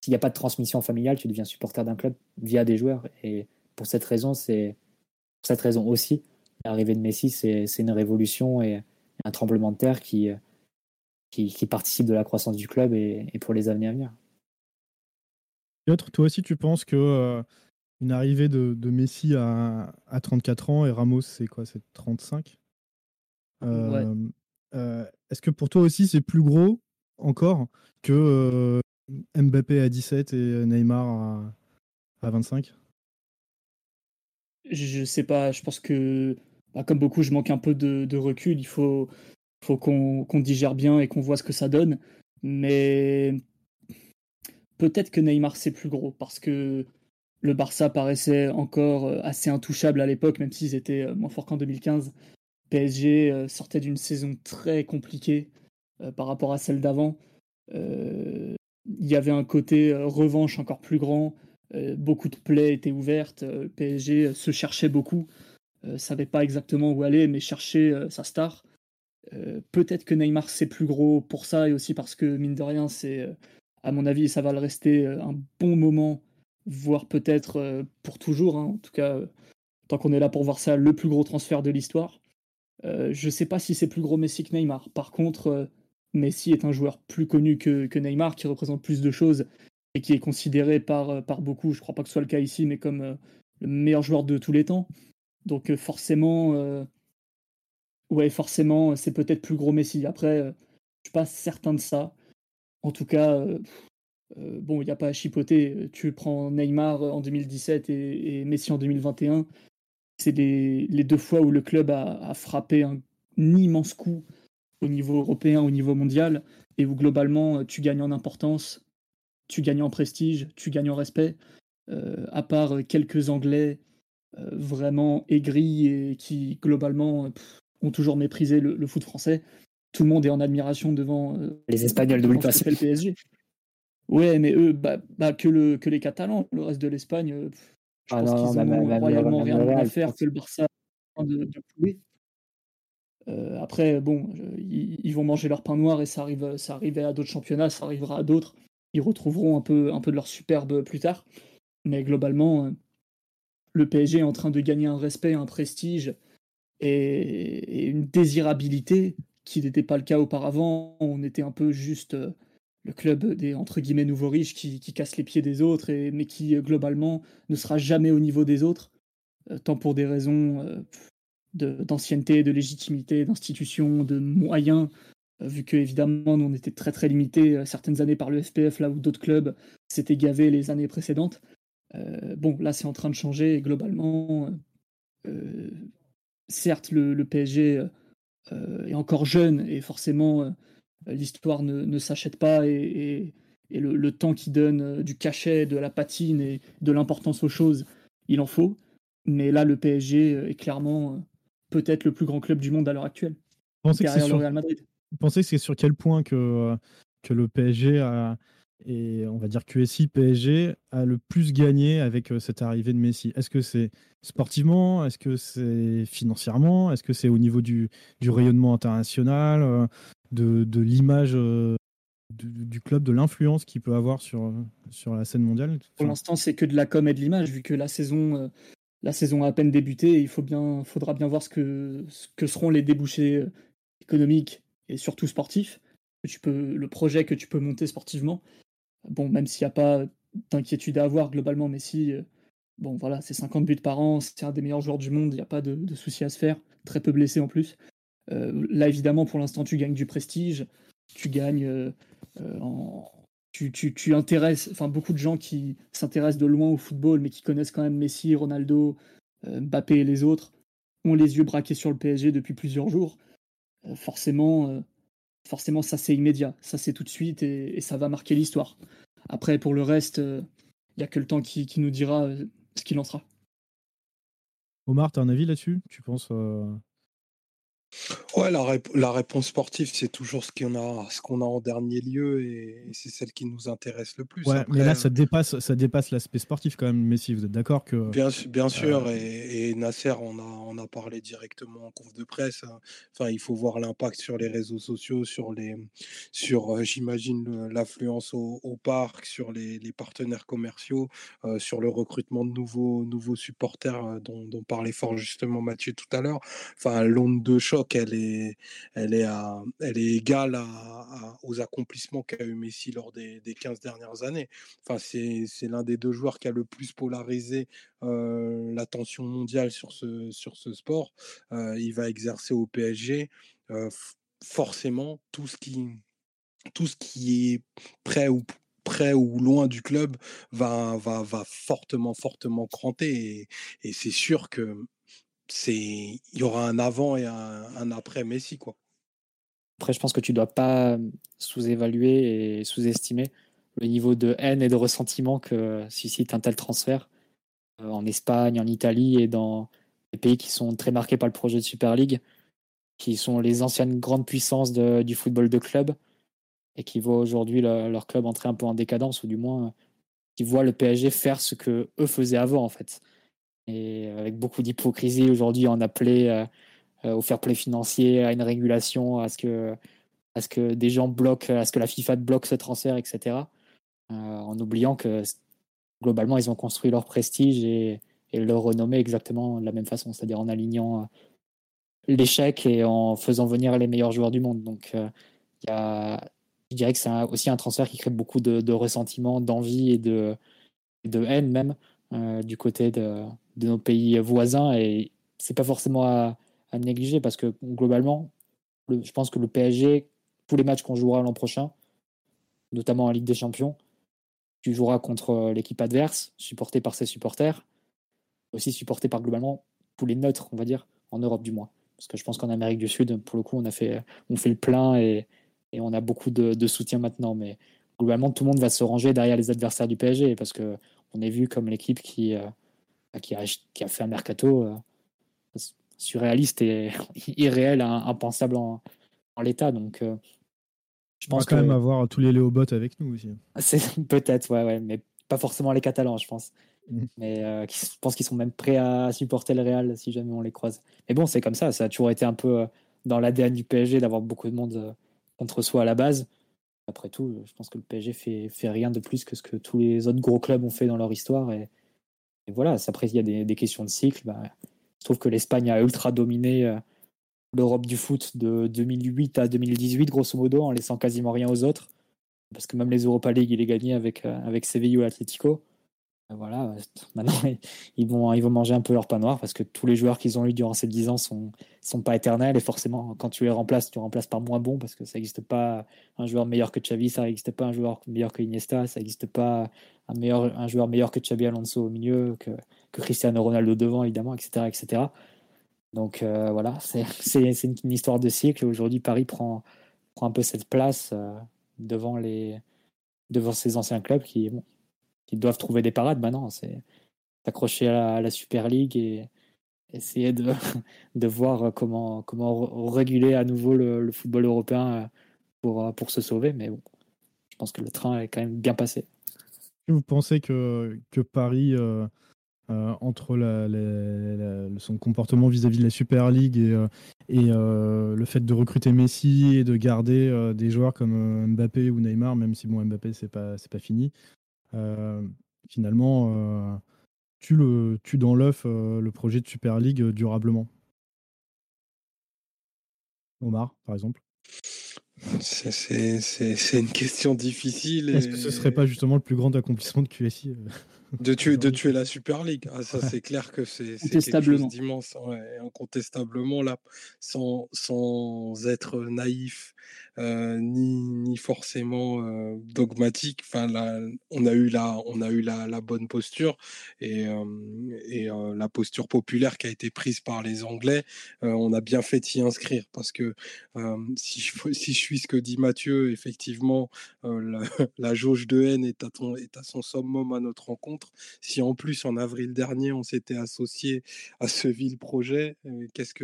s'il n'y a pas de transmission familiale, tu deviens supporter d'un club via des joueurs. Et pour cette raison, c'est pour cette raison aussi, l'arrivée de Messi, c'est une révolution et un tremblement de terre qui, qui, participe de la croissance du club et, pour les années à venir. Piotr, toi aussi, tu penses que euh, une arrivée de, Messi à, à, 34 ans et Ramos, c'est quoi C'est 35 euh, euh, Est-ce que pour toi aussi, c'est plus gros encore que Mbappé à 17 et Neymar à, à 25 je sais pas, je pense que, bah, comme beaucoup, je manque un peu de, recul. Il faut, qu'on digère bien et qu'on voit ce que ça donne. Mais peut-être que Neymar, c'est plus gros parce que le Barça paraissait encore euh, assez intouchable à l'époque, même s'ils étaient euh, moins forts qu'en 2015. PSG euh, sortait d'une saison très compliquée par rapport à celle d'avant. Il y avait un côté revanche encore plus grand. Beaucoup de plaies étaient ouvertes. PSG se cherchait beaucoup, savait pas exactement où aller, mais cherchait sa star. Peut-être que Neymar c'est plus gros pour ça et aussi parce que mine de rien c'est à mon avis ça va le rester un bon moment voire peut-être pour toujours hein. en tout cas tant qu'on est là pour voir ça le plus gros transfert de l'histoire euh, je sais pas si c'est plus gros Messi que Neymar par contre Messi est un joueur plus connu que, que, Neymar qui représente plus de choses et qui est considéré par, euh, par beaucoup, je crois pas que ce soit le cas ici, mais comme euh, le meilleur joueur de tous les temps. Donc euh, forcément, ouais, forcément, c'est peut-être plus gros Messi. Après, je suis pas certain de ça. En tout cas, bon, il n'y a pas à chipoter. Tu prends Neymar en 2017 et, Messi en 2021. C'est les, deux fois où le club a, frappé un, immense coup au niveau européen, au niveau mondial, et où globalement tu gagnes en importance, tu gagnes en prestige, tu gagnes en respect. Euh, à part quelques Anglais euh, vraiment aigris et qui globalement ont toujours méprisé le, foot français, tout le monde est en admiration devant euh, les Espagnols de le PSG. Ouais, mais eux, bah, bah, que, le, que les Catalans, le reste de l'Espagne, je ah pense qu'ils ont royalement rien à faire que le Barça de, de après, bon, ils, vont manger leur pain noir et ça arrive, ça arrivait à d'autres championnats, ça arrivera à d'autres. Ils retrouveront un peu, un peu de leur superbe plus tard. Mais globalement, euh, le PSG est en train de gagner un respect, un prestige et, une désirabilité qui n'était pas le cas auparavant. On était un peu juste euh, le club des entre guillemets nouveaux riches qui, casse les pieds des autres, mais qui euh, globalement ne sera jamais au niveau des autres, tant pour des raisons d'ancienneté, de, légitimité, d'institution, de moyens, vu que évidemment nous on était très très limité euh, certaines années par le FPF là où d'autres clubs s'étaient gavés les années précédentes. Euh, bon là c'est en train de changer et globalement euh, certes le, PSG est encore jeune et forcément l'histoire ne, s'achète pas et, le, le, temps qui donne du cachet, de la patine et de l'importance aux choses, il en faut. Mais là le PSG est clairement peut-être le plus grand club du monde à l'heure actuelle. Derrière le Real Madrid. Vous pensez que c'est sur quel point que, euh, que le PSG a, et on va dire QSI PSG a le plus gagné avec euh, cette arrivée de Messi Est-ce que c'est sportivement? Est-ce que c'est financièrement? Est-ce que c'est au niveau du, du rayonnement international euh, de, de l'image du, club, de l'influence qu'il peut avoir sur, sur la scène mondiale? Pour l'instant, c'est que de la com et de l'image, vu que la saison, euh, la saison a à peine débuté. Il faut bien, faudra bien voir ce que, ce que seront les débouchés euh, économiques et surtout sportifs. Que tu peux, le projet que tu peux monter sportivement. Bon, même s'il n'y a pas d'inquiétude à avoir globalement, mais si, euh, bon voilà, c'est 50 buts par an, c'est un des meilleurs joueurs du monde, il n'y a pas de, de soucis à se faire. Très peu blessé en plus. là, évidemment, pour l'instant, tu gagnes du prestige tu gagnes euh, euh, en, tu, tu, tu, intéresses, enfin beaucoup de gens qui s'intéressent de loin au football, mais qui connaissent quand même Messi, Ronaldo, euh, Mbappé et les autres, ont les yeux braqués sur le PSG depuis plusieurs jours. forcément, forcément, ça c'est immédiat, ça c'est tout de suite et, ça va marquer l'histoire. Après, pour le reste, il n'y a que le temps qui, nous dira ce qu'il en sera. Omar, tu as un avis là-dessus? Tu penses Ouais, la, la réponse sportive, c'est toujours ce qu'on a, ce qu'on a en dernier lieu et, c'est celle qui nous intéresse le plus. Ouais, mais là, ça dépasse, ça dépasse l'aspect sportif quand même. Messi, vous êtes d'accord que Bien, bien sûr, euh, et, Nasser, on a, on a parlé directement en conf de presse. Hein. Enfin, il faut voir l'impact sur les réseaux sociaux, sur les, sur, euh, j'imagine l'affluence au, parc, sur les, les partenaires commerciaux, euh, sur le recrutement de nouveaux, nouveaux supporters dont, dont parlait fort justement Mathieu tout à l'heure. Enfin, l'onde de choc elle est, elle est, elle est égale aux accomplissements qu'a eu Messi lors des, des 15 dernières années. Enfin, c'est, l'un des deux joueurs qui a le plus polarisé euh, l'attention mondiale sur ce, sur ce sport. Euh, il va exercer au PSG. Euh, forcément, tout ce qui, tout ce qui est prêt ou près ou loin du club va, va, va fortement, fortement cranter. et c'est sûr que il y aura un avant et un, après Messi quoi. Après, je pense que tu dois pas sous-évaluer et sous-estimer le niveau de haine et de ressentiment que suscite un tel transfert euh, en Espagne, en Italie et dans les pays qui sont très marqués par le projet de Super League, qui sont les anciennes grandes puissances du football de club et qui voient aujourd'hui leur club entrer un peu en décadence ou du moins qui voient le PSG faire ce que eux faisaient avant en fait et avec beaucoup d'hypocrisie aujourd'hui en appelé euh, euh, au fair play financier, à une régulation, à ce que, à ce que des gens bloquent, à ce que la FIFA bloque ce transfert, etc. Euh, en oubliant que globalement, ils ont construit leur prestige et, leur renommée exactement de la même façon, c'est-à-dire en alignant l'échec et en faisant venir les meilleurs joueurs du monde. Donc, je dirais que c'est aussi un transfert qui crée beaucoup de, de ressentiment, d'envie et de, de haine même du côté de, de nos pays voisins et c'est pas forcément à, négliger parce que globalement, je pense que le PSG, tous les matchs qu'on jouera l'an prochain, notamment en Ligue des Champions, tu joueras contre l'équipe adverse, supporté par ses supporters, aussi supporté par globalement tous les neutres, on va dire, en Europe du moins. Parce que je pense qu'en Amérique du Sud, pour le coup, on a fait, le plein et, on a beaucoup de, de, soutien maintenant. Mais globalement, tout le monde va se ranger derrière les adversaires du PSG parce que on est vu comme l'équipe qui, euh, qui a, qui a fait un mercato euh, surréaliste et irréel, impensable en, en l'état. Donc, euh, je pense On va quand même avoir tous les Léobots avec nous aussi. C'est peut-être, ouais, ouais, mais pas forcément les Catalans, je pense. Mm. Mais euh, je pense qu'ils sont même prêts à supporter le Real si jamais on les croise. Mais bon, c'est comme ça. Ça a toujours été un peu dans l'ADN du PSG d'avoir beaucoup de monde contre soi à la base. Après tout, je pense que le PSG fait, fait rien de plus que ce que tous les autres gros clubs ont fait dans leur histoire. Et, et voilà, après, il y a des, questions de cycle. Bah, je trouve que l'Espagne a ultra dominé euh, l'Europe du foot de 2008 à 2018, grosso modo, en laissant quasiment rien aux autres. Parce que même les Europa League, il est gagné avec, euh, avec Sevilla et Atlético voilà, maintenant ils vont, ils vont manger un peu leur pain noir parce que tous les joueurs qu'ils ont eu durant ces 10 ans sont, sont pas éternels et forcément quand tu les remplaces, tu remplaces par moins bon parce que ça n'existe pas un joueur meilleur que Xavi, ça n'existe pas un joueur meilleur que Iniesta, ça n'existe pas un, meilleur, un joueur meilleur que Xabi Alonso au milieu, que, Cristiano Ronaldo devant évidemment, etc. etc. Donc euh, voilà, c'est une, une, histoire de cycle. Aujourd'hui, Paris prend, prend un peu cette place euh, devant, les, devant ces anciens clubs qui, bon, qu'ils doivent trouver des parades maintenant. C'est s'accrocher à, la Super League et essayer de, de voir comment, comment réguler à nouveau le, football européen euh, pour, euh, pour se sauver. Mais bon, je pense que le train est quand même bien passé. Vous pensez que, que Paris, euh, entre son comportement vis-à-vis de la Super League et, et le fait de recruter Messi et de garder des joueurs comme Mbappé ou Neymar, même si bon Mbappé c'est pas pas fini. Finalement, tu le tu dans l'œuf le projet de Super League durablement. Omar, par exemple. C'est une question difficile. Est-ce que ce serait pas justement le plus grand accomplissement de QSI de tuer, de tuer la Super League. Ah, ça, c'est clair que c'est quelque chose d'immense. incontestablement, là, sans, sans être naïf euh, ni, forcément euh, dogmatique. Enfin, on a eu la, bonne posture et, euh, la posture populaire qui a été prise par les Anglais. on a bien fait d'y inscrire parce que si je, suis ce que dit Mathieu, effectivement, la, jauge de haine est à, son summum à notre rencontre. Si en plus en avril dernier on s'était associé à ce vil projet, qu'est-ce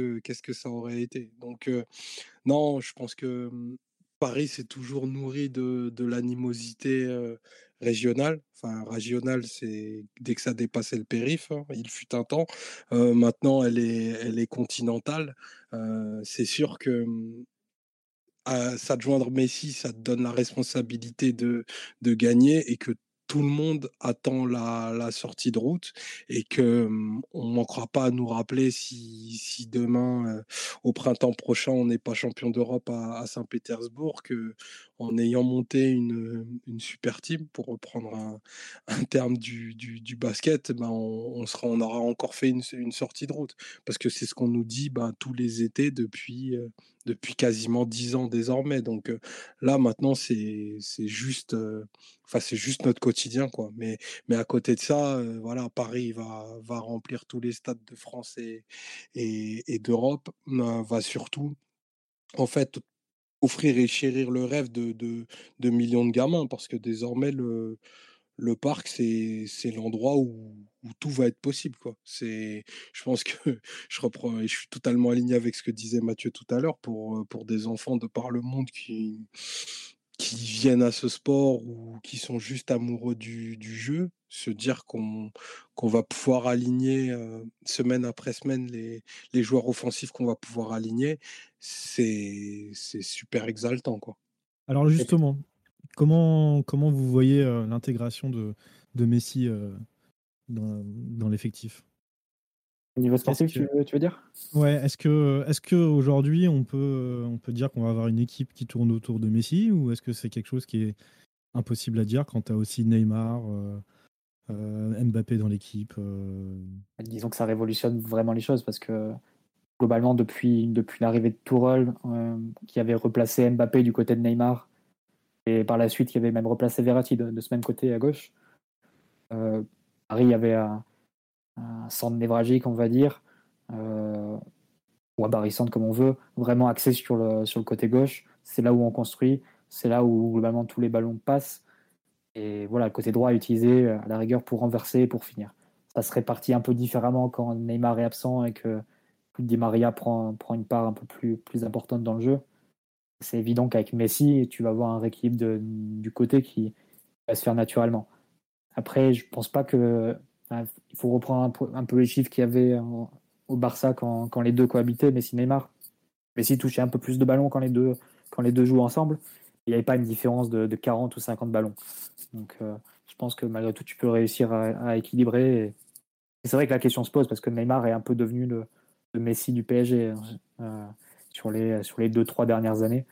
que ça aurait été? Non, je pense que mmh, Paris s'est toujours nourri de, l'animosité régionale. Enfin, régionale, c'est dès que ça dépassait le périph', hein, il fut un temps. maintenant, elle est, elle est continentale. c'est sûr que mmh, ça te joindre Messi, ça te donne la responsabilité de, de gagner et que tout le monde attend la, sortie de route et que mmh, on manquera pas à nous rappeler si, si demain, euh, au printemps prochain, on n'est pas champion d'Europe à, Saint-Pétersbourg, que en ayant monté une, super team, pour reprendre un, terme du, basket, ben on, sera, on aura encore fait une, une sortie de route. Parce que c'est ce qu'on nous dit ben, tous les étés depuis, euh, depuis quasiment dix ans désormais. Donc là, maintenant, c'est juste, juste notre quotidien, quoi. Mais, mais à côté de ça, voilà, Paris va, va remplir tous les stades de France et, et, d'Europe, va surtout, en fait, offrir et chérir le rêve de, de, de millions de gamins, parce que désormais, le, le parc, c'est l'endroit où, où, tout va être possible. Quoi. Je pense que je reprends et je suis totalement aligné avec ce que disait Mathieu tout à l'heure pour, pour des enfants de par le monde qui, qui viennent à ce sport ou qui sont juste amoureux du, du jeu, se dire qu'on va pouvoir aligner semaine après semaine les, les joueurs offensifs qu'on va pouvoir aligner, c'est super exaltant. Quoi. Alors justement, Comment, comment vous voyez euh, l'intégration de, de Messi euh, dans, dans l'effectif? Au niveau sportif, tu, veux, tu, veux, dire? Ouais, est-ce que est-ce on peut, on peut dire qu'on va avoir une équipe qui tourne autour de Messi ou est-ce que c'est quelque chose qui est impossible à dire quand tu as aussi Neymar, euh, Mbappé dans l'équipe Disons que ça révolutionne vraiment les choses parce que globalement, depuis, depuis l'arrivée de Tourelle, qui avait replacé Mbappé du côté de Neymar, et par la suite, il y avait même replacé Verratti de, ce même côté à gauche. Euh, Paris avait un, centre névralgique, on va dire, euh, ou abarissante comme on veut, vraiment axé sur le, sur le côté gauche. C'est là où on construit, c'est là où globalement tous les ballons passent. Et voilà, le côté droit est utilisé à la rigueur pour renverser pour finir. Ça se répartit un peu différemment quand Neymar est absent et que Di Maria prend, prend une part un peu plus, plus importante dans le jeu c'est évident qu'avec Messi, tu vas avoir un rééquilibre du côté qui va se faire naturellement. Après, je pense pas que. il faut reprendre un, peu les chiffres qu'il y avait au Barça quand, les deux cohabitaient, Messi-Neymar. Messi touchait un peu plus de ballons quand les deux, quand les deux jouent ensemble. Il n'y avait pas une différence de, 40 ou 50 ballons. Donc, euh, je pense que malgré tout, tu peux réussir à, équilibrer. C'est vrai que la question se pose parce que Neymar est un peu devenu le, Messi du PSG. Euh, sur les, sur les deux, trois dernières années,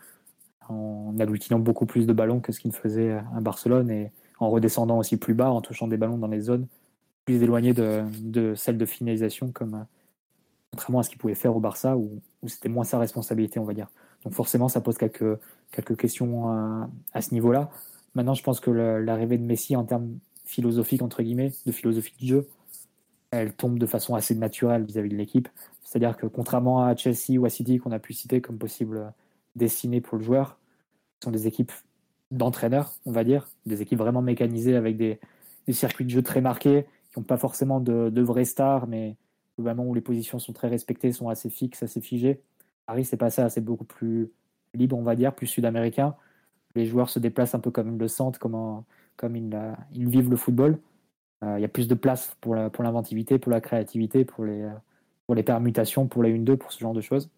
en agglutinant beaucoup plus de ballons que ce qu'il faisait à Barcelone et en redescendant aussi plus bas, en touchant des ballons dans les zones plus éloignées de, celles de finalisation, comme contrairement à ce qu'il pouvait faire au Barça, où, où c'était moins sa responsabilité, on va dire. Donc forcément, ça pose quelques, quelques questions à, à ce niveau-là. Maintenant, je pense que l'arrivée de Messi en termes philosophiques, entre guillemets, de philosophie de jeu, elle tombe de façon assez naturelle vis-à-vis de l'équipe. C'est-à-dire que contrairement à Chelsea ou à City qu'on a pu citer comme possible destinée pour le joueur, ce sont des équipes d'entraîneurs, on va dire, des équipes vraiment mécanisées avec des, circuits de jeu très marqués, qui n'ont pas forcément de, vraies stars, mais globalement où les positions sont très respectées, sont assez fixes, assez figées. Paris, c'est pas ça, c'est beaucoup plus libre, on va dire, plus sud-américain. Les joueurs se déplacent un peu comme ils le sentent, comme, comme ils, vivent le football. il y a plus de place pour l'inventivité, pour la créativité, pour les, pour les permutations, pour les 1-2, pour ce genre de choses.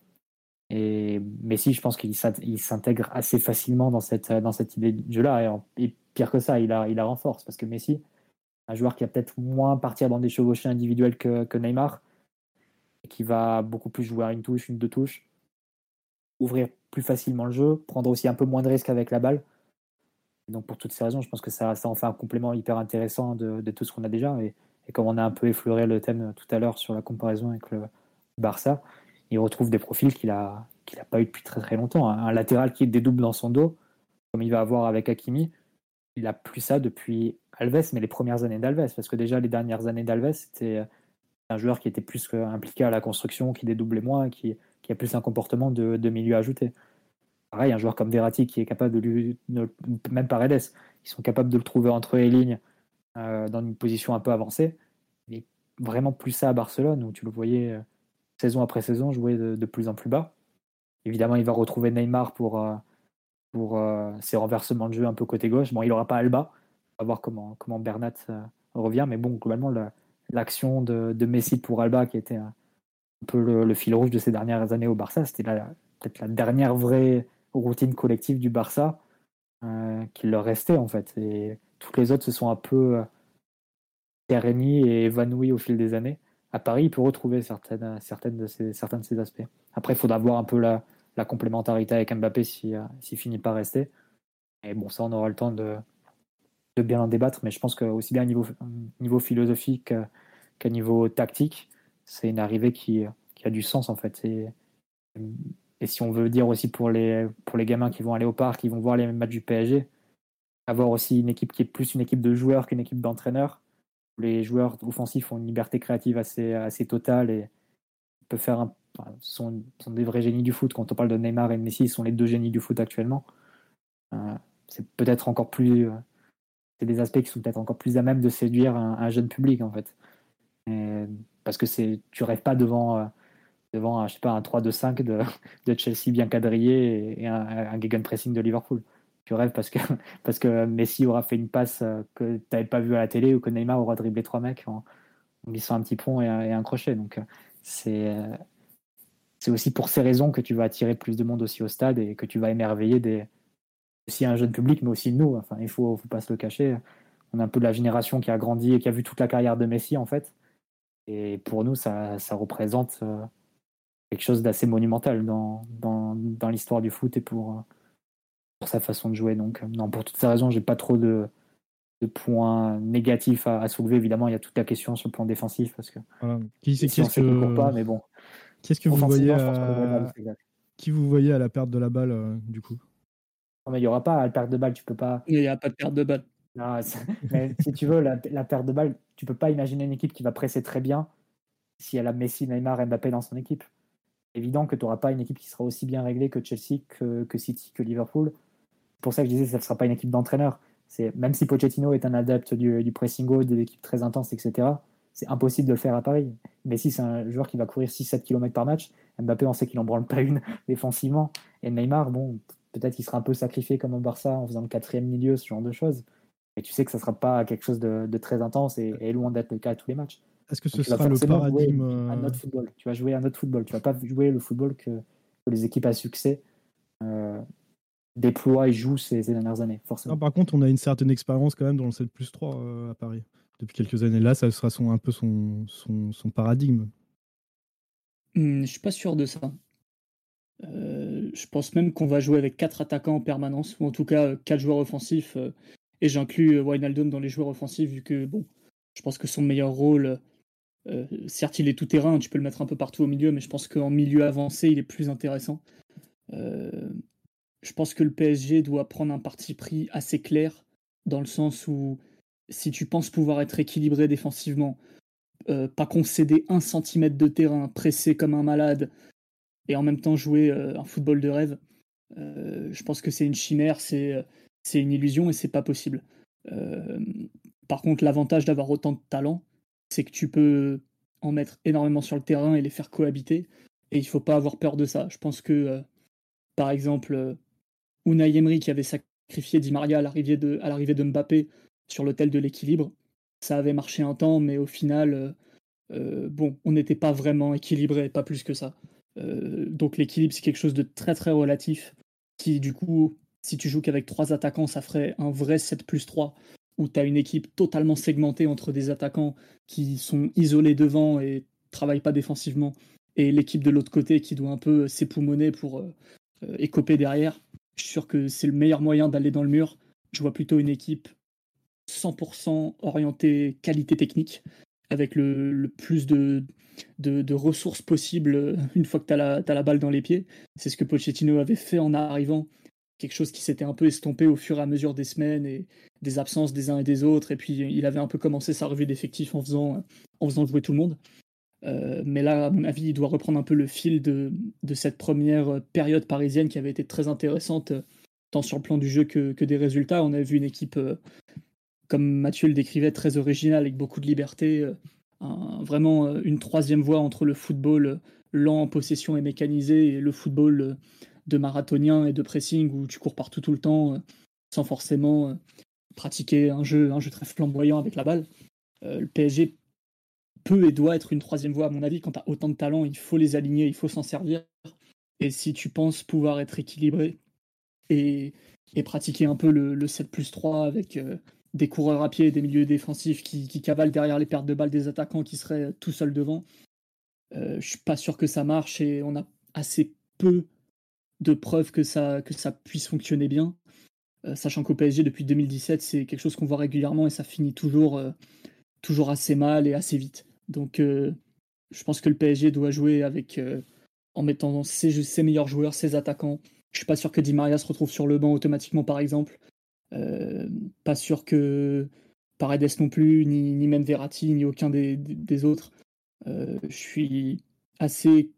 Et Messi, je pense qu'il s'intègre assez facilement dans cette, dans cette idée de jeu-là. Et, pire que ça, il la, il renforce. Parce que Messi, un joueur qui va peut-être moins partir dans des chevauchés individuels que, Neymar, et qui va beaucoup plus jouer à une touche, une deux touches, ouvrir plus facilement le jeu, prendre aussi un peu moins de risques avec la balle. donc pour toutes ces raisons, je pense que ça, ça en fait un complément hyper intéressant de, de tout ce qu'on a déjà. Et, comme on a un peu effleuré le thème tout à l'heure sur la comparaison avec le Barça, il retrouve des profils qu'il n'a qu'il a pas eu depuis très très longtemps. Un latéral qui dédouble dans son dos, comme il va avoir avec Hakimi, il a plus ça depuis Alves, mais les premières années d'Alves, parce que déjà les dernières années d'Alves, c'était un joueur qui était plus impliqué à la construction, qui dédoublait moins, qui, a plus un comportement de, de, milieu ajouté. Pareil, un joueur comme Verratti qui est capable de lui, même Paredes, qui sont capables de le trouver entre les lignes euh, dans une position un peu avancée. Mais vraiment plus ça à Barcelone, où tu le voyais euh, saison après saison jouer de, plus en plus bas. Évidemment, il va retrouver Neymar pour, euh, pour ses renversements de jeu un peu côté gauche. Bon, il n'aura pas Alba. On va voir comment, comment Bernat revient. Mais bon, globalement, l'action de, Messi pour Alba, qui était un, peu le, fil rouge de ces dernières années au Barça, c'était peut-être la dernière vraie routine collective du Barça euh, qui leur restait en fait. Toutes les autres se sont un peu ternies et évanouies au fil des années. À Paris, il peut retrouver certaines, certaines de ces, certains de ces aspects. Après, il faudra voir un peu la, complémentarité avec Mbappé s'il si, finit par rester. Et bon, ça, on aura le temps de, bien en débattre, mais je pense que aussi bien à niveau, philosophique qu'à niveau tactique, c'est une arrivée qui, a du sens en fait. Et, et, si on veut dire aussi pour les, pour les gamins qui vont aller au parc, qui vont voir les matchs du PSG, avoir aussi une équipe qui est plus une équipe de joueurs qu'une équipe d'entraîneurs. Les joueurs offensifs ont une liberté créative assez, totale et peuvent faire un, sont, des vrais génies du foot. Quand on parle de Neymar et de Messi, ils sont les deux génies du foot actuellement. Euh, c'est peut-être encore plus. Euh, c'est des aspects qui sont peut-être encore plus à même de séduire un, un jeune public en fait. Parce que c'est, tu rêves pas devant, euh, devant un 3-2-5 de, Chelsea bien quadrillé et, un, un pressing de Liverpool. Tu rêves parce que, parce que Messi aura fait une passe euh, que tu n'avais pas vue à la télé ou que Neymar aura dribblé trois mecs en, glissant un petit pont et, un crochet. Donc, euh, c'est, c'est aussi pour ces raisons que tu vas attirer plus de monde aussi au stade et que tu vas émerveiller des, aussi un jeune public, mais aussi nous. Enfin, il faut, faut pas se le cacher. On est un peu de la génération qui a grandi et qui a vu toute la carrière de Messi, en fait. Et pour nous, ça, ça représente euh, quelque chose d'assez monumental dans, dans, dans l'histoire du foot et pour, euh, pour sa façon de jouer. Donc, euh, non, pour toutes ces raisons, j'ai pas trop de, de points négatifs à, soulever. Évidemment, il y a toute la question sur le plan défensif parce que voilà. qui, c'est, ce que... pas, mais bon. Qu'est-ce que vous voyez à... Qui vous voyez à la perte de la balle du coup? Non, mais il n'y aura pas à la perte de balle, tu peux pas. Il n'y a pas de perte de balle. Non, mais si tu veux, la, perte de balle, tu peux pas imaginer une équipe qui va presser très bien si elle a Messi, Neymar, Mbappé dans son équipe. Évident que tu n'auras pas une équipe qui sera aussi bien réglée que Chelsea, que, que City, que Liverpool. C'est pour ça que je disais que ça ne sera pas une équipe d'entraîneurs. Même si Pochettino est un adepte du, du pressing haut, de l'équipe très intense, etc., c'est impossible de le faire à Paris. Messi, c'est un joueur qui va courir 6-7 km par match. Mbappé, on sait qu'il n'en branle pas une défensivement. Et Neymar, bon, peut-être qu'il sera un peu sacrifié comme au Barça en faisant le quatrième milieu, ce genre de choses. Et tu sais que ça ne sera pas quelque chose de, très intense et, loin d'être le cas à tous les matchs. Est-ce que ce sera le paradigme un autre football Tu vas jouer un autre football. Tu vas pas jouer le football que, les équipes à succès euh, déploient et jouent ces, dernières années, forcément. par contre, on a une certaine expérience quand même dans le 7 plus 3 euh, à Paris. Depuis quelques années là, ça sera son, un peu son, son, paradigme. Je hmm, je suis pas sûr de ça. Euh, je pense même qu'on va jouer avec quatre attaquants en permanence, ou en tout cas quatre joueurs offensifs et j'inclus euh, Wijnaldum dans les joueurs offensifs, vu que, bon, je pense que son meilleur rôle, euh, certes, il est tout terrain, tu peux le mettre un peu partout au milieu, mais je pense qu'en milieu avancé, il est plus intéressant. Euh, je pense que le PSG doit prendre un parti pris assez clair, dans le sens où si tu penses pouvoir être équilibré défensivement, pas concéder un centimètre de terrain, presser comme un malade, et en même temps jouer un football de rêve, je pense que c'est une chimère, c'est une illusion et c'est pas possible. Euh, par contre, l'avantage d'avoir autant de talent, c'est que tu peux en mettre énormément sur le terrain et les faire cohabiter. Et il faut pas avoir peur de ça. Je pense que, euh, par exemple, euh, Unai Emery qui avait sacrifié Di Maria à l'arrivée de, Mbappé sur l'hôtel de l'équilibre, ça avait marché un temps, mais au final, bon, on n'était pas vraiment équilibré, pas plus que ça. donc l'équilibre, c'est quelque chose de très très relatif, qui du coup, si tu joues qu'avec trois attaquants, ça ferait un vrai 7 plus 3, où tu as une équipe totalement segmentée entre des attaquants qui sont isolés devant et travaillent pas défensivement, et l'équipe de l'autre côté qui doit un peu s'époumoner pour euh, euh, écoper derrière. Je suis sûr que c'est le meilleur moyen d'aller dans le mur. Je vois plutôt une équipe 100% orientée qualité technique, avec le, plus de, ressources possibles euh, une fois que tu as, la balle dans les pieds. C'est ce que Pochettino avait fait en arrivant, quelque chose qui s'était un peu estompé au fur et à mesure des semaines et des absences des uns et des autres. Et puis il avait un peu commencé sa revue d'effectifs en faisant jouer tout le monde. Euh, mais là, à mon avis, il doit reprendre un peu le fil de, cette première période parisienne qui avait été très intéressante, tant sur le plan du jeu que, des résultats. On a vu une équipe, euh, comme Mathieu le décrivait, très originale, avec beaucoup de liberté. Euh, vraiment une troisième voie entre le football lent en possession et mécanisé et le football de marathonien et de pressing où tu cours partout tout le temps sans forcément pratiquer un jeu, un jeu très flamboyant avec la balle. le PSG peut et doit être une troisième voie, à mon avis. Quand tu as autant de talents, il faut les aligner, il faut s'en servir. Et si tu penses pouvoir être équilibré et, pratiquer un peu le, 7 plus 3 avec euh, des coureurs à pied et des milieux défensifs qui, cavalent derrière les pertes de balles des attaquants qui seraient tout seuls devant, euh, je suis pas sûr que ça marche et on a assez peu de preuves que ça, que ça puisse fonctionner bien. Euh, sachant qu'au PSG, depuis 2017, c'est quelque chose qu'on voit régulièrement et ça finit toujours, toujours assez mal et assez vite. Donc, euh, je pense que le PSG doit jouer avec euh, en mettant ses, meilleurs joueurs, ses attaquants. Je suis pas sûr que Di Maria se retrouve sur le banc automatiquement, par exemple. Euh, pas sûr que Paredes non plus, ni, ni même Verratti, ni aucun des, des autres. je suis assez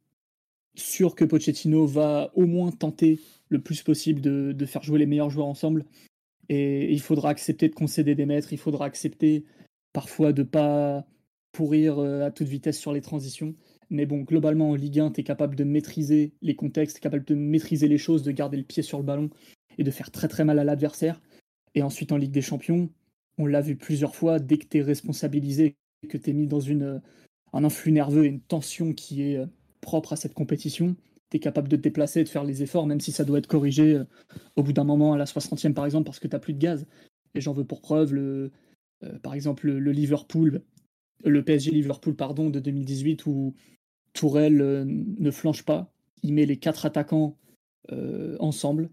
sûr que Pochettino va au moins tenter le plus possible de, de faire jouer les meilleurs joueurs ensemble. Et il faudra accepter de concéder des mètres, il faudra accepter parfois de pas pourrir euh, à toute vitesse sur les transitions. Mais bon, globalement, en Ligue 1, tu es capable de maîtriser les contextes, capable de maîtriser les choses, de garder le pied sur le ballon et de faire très très mal à l'adversaire. Et ensuite, en Ligue des Champions, on l'a vu plusieurs fois, dès que tu es responsabilisé, que tu es mis dans une, un influx nerveux et une tension qui est euh, propre à cette compétition, tu es capable de te déplacer, de faire les efforts, même si ça doit être corrigé euh, au bout d'un moment, à la 60e par exemple, parce que tu plus de gaz. Et j'en veux pour preuve, le, par exemple, le Liverpool le PSG Liverpool pardon de 2018 où Tourelle euh, ne flanche pas, il met les quatre attaquants euh, ensemble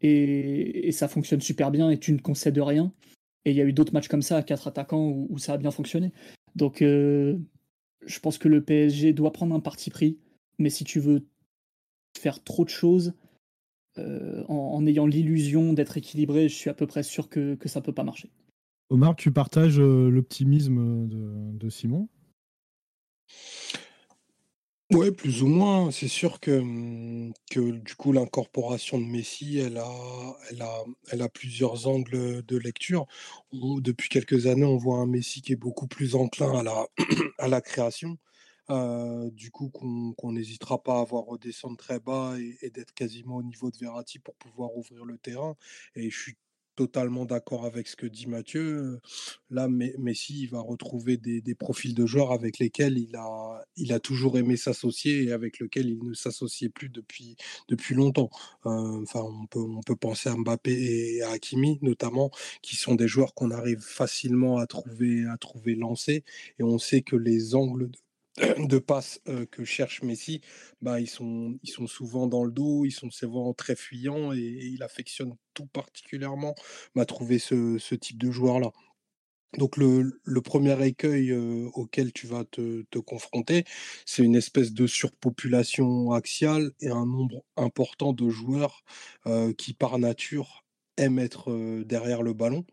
et, ça fonctionne super bien et tu ne concèdes rien. Et il y a eu d'autres matchs comme ça à quatre attaquants où, ça a bien fonctionné. Donc euh, je pense que le PSG doit prendre un parti pris, mais si tu veux faire trop de choses en, ayant l'illusion d'être équilibré, je suis à peu près sûr que, ça peut pas marcher. Omar, tu partages euh, l'optimisme de, Simon? Oui, plus ou moins. C'est sûr que, hum, que du coup, l'incorporation de Messi, elle a, elle, a, elle a plusieurs angles de lecture. depuis quelques années, on voit un Messi qui est beaucoup plus enclin à la, à la création. Euh, du coup, qu'on n'hésitera pas à voir redescendre très bas et, et d'être quasiment au niveau de Verratti pour pouvoir ouvrir le terrain. Et je suis totalement d'accord avec ce que dit Mathieu. Là, Messi va retrouver des, profils de joueurs avec lesquels il a, il toujours aimé s'associer et avec lesquels il ne s'associait plus depuis, depuis longtemps. Enfin, on peut, on peut penser à Mbappé et à Hakimi, notamment, qui sont des joueurs qu'on arrive facilement à trouver, à trouver lancés. Et on sait que les angles de de passes que cherche Messi, bah, ils, sont, ils sont souvent dans le dos, ils sont souvent très fuyants et, il affectionne tout particulièrement à trouver ce, type de joueur-là. Donc le, premier écueil auquel tu vas te, confronter, c'est une espèce de surpopulation axiale et un nombre important de joueurs qui par nature aiment être derrière le ballon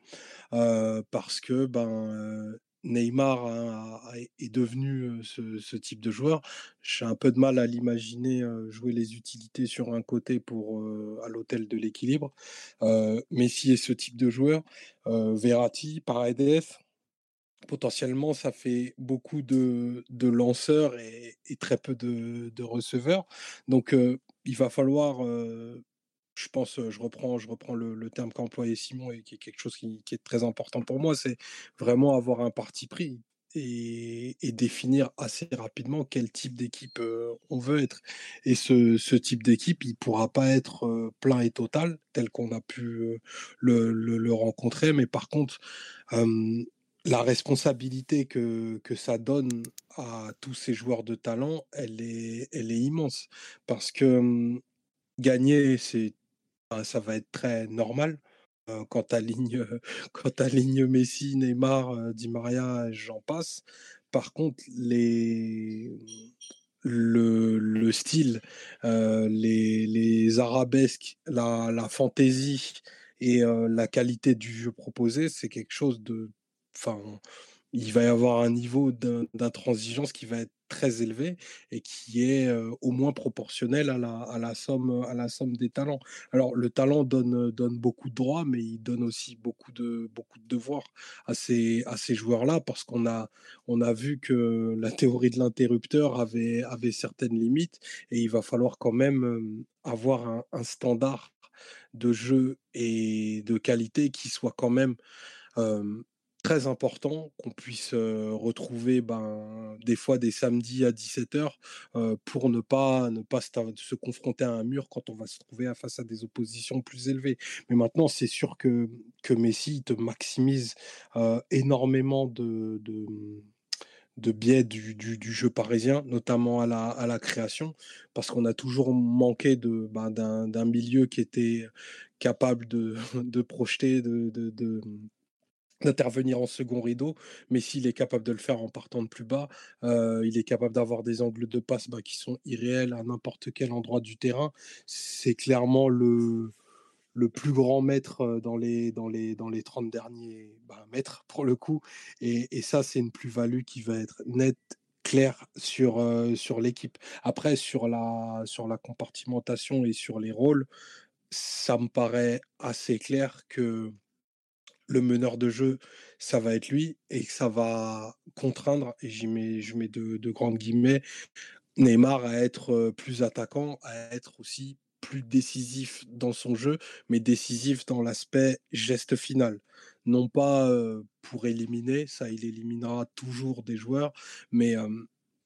parce que ben Neymar est devenu ce, type de joueur. J'ai un peu de mal à l'imaginer jouer les utilités sur un côté pour à l'hôtel de l'équilibre. Messi est ce type de joueur. Verratti, Paredes, potentiellement, ça fait beaucoup de, lanceurs et, très peu de, receveurs. Donc, il va falloir je pense, je reprends, je reprends le, terme qu'a employé Simon et qui est quelque chose qui, est très important pour moi, c'est vraiment avoir un parti pris et, définir assez rapidement quel type d'équipe on veut être. Et ce, type d'équipe, il ne pourra pas être plein et total tel qu'on a pu le, rencontrer, mais par contre, la responsabilité que, que ça donne à tous ces joueurs de talent, elle est, elle est immense. Parce que gagner, c'est ça va être très normal. quand tu alignes, quand Messi, Neymar, Di Maria, j'en passe. Par contre, les, le, le style, les, arabesques, la, la fantaisie et la qualité du jeu proposé, c'est quelque chose de. Enfin, il va y avoir un niveau d'intransigeance qui va être très élevé et qui est au moins proportionnel à la, à la, somme, à la somme des talents. Alors le talent donne, donne beaucoup de droits, mais il donne aussi beaucoup de, beaucoup de devoirs à ces, à ces joueurs-là parce qu'on a, on a vu que la théorie de l'interrupteur avait, avait certaines limites et il va falloir quand même avoir un, un standard de jeu et de qualité qui soit quand même très important qu'on puisse retrouver ben, des fois des samedis à 17h pour ne pas, ne pas se confronter à un mur quand on va se trouver face à des oppositions plus élevées. Mais maintenant, c'est sûr que, que Messi te maximise énormément de, de de biais du, du, jeu parisien, notamment à la, à la création, parce qu'on a toujours manqué de, ben, d'un, milieu qui était capable de, de projeter, de, de, d'intervenir en second rideau, mais s'il est capable de le faire en partant de plus bas, il est capable d'avoir des angles de passe bah, qui sont irréels à n'importe quel endroit du terrain. C'est clairement le, le plus grand maître dans les, dans les, dans les 30 derniers bah, mètres, pour le coup. Et, ça, c'est une plus-value qui va être nette claire sur, sur l'équipe. Après, sur la, sur la compartimentation et sur les rôles, ça me paraît assez clair que le meneur de jeu, ça va être lui et ça va contraindre, et j'y mets, je mets de, grandes guillemets, Neymar à être plus attaquant, à être aussi plus décisif dans son jeu, mais décisif dans l'aspect geste final. Non pas pour éliminer, ça il éliminera toujours des joueurs, mais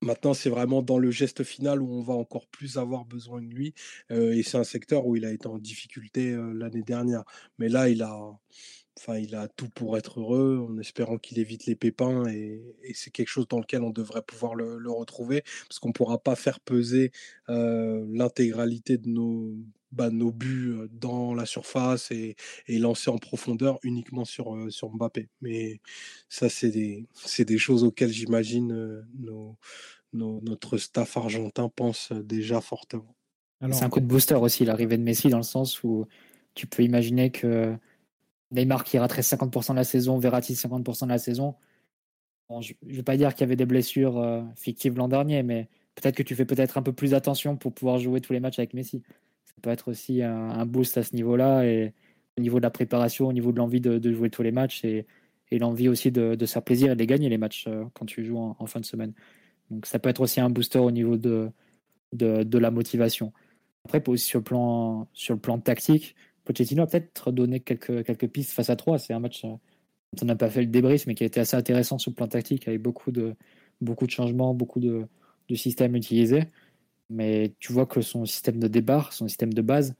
Maintenant, c'est vraiment dans le geste final où on va encore plus avoir besoin de lui. et c'est un secteur où il a été en difficulté l'année dernière. Mais là, il a, Enfin, il a tout pour être heureux, en espérant qu'il évite les pépins. Et, c'est quelque chose dans lequel on devrait pouvoir le, retrouver, parce qu'on ne pourra pas faire peser l'intégralité de nos, bah, nos buts dans la surface et, lancer en profondeur uniquement sur, sur Mbappé. Mais ça, c'est des, des choses auxquelles j'imagine notre staff argentin pense déjà fortement. C'est un coup de booster aussi, l'arrivée de Messi, dans le sens où tu peux imaginer que Neymar qui raterait 50% de la saison, Verratti 50% de la saison. je ne vais pas dire qu'il y avait des blessures euh, fictives l'an dernier, mais peut-être que tu fais peut-être un peu plus attention pour pouvoir jouer tous les matchs avec Messi. Ça peut être aussi un, boost à ce niveau-là, et au niveau de la préparation, au niveau de l'envie de, jouer tous les matchs, et, l'envie aussi de, se faire plaisir et de gagner les matchs euh, quand tu joues en, fin de semaine. Donc ça peut être aussi un booster au niveau de, de, la motivation. Après, sur le plan, sur le plan tactique, Pochettino a peut-être donné quelques, quelques pistes face à 3. C'est un match euh, dont on n'a pas fait le débrief, mais qui a été assez intéressant sur le plan tactique, avec beaucoup de, beaucoup de changements, beaucoup de, de systèmes utilisés. Mais tu vois que son système de débarre, son système de base,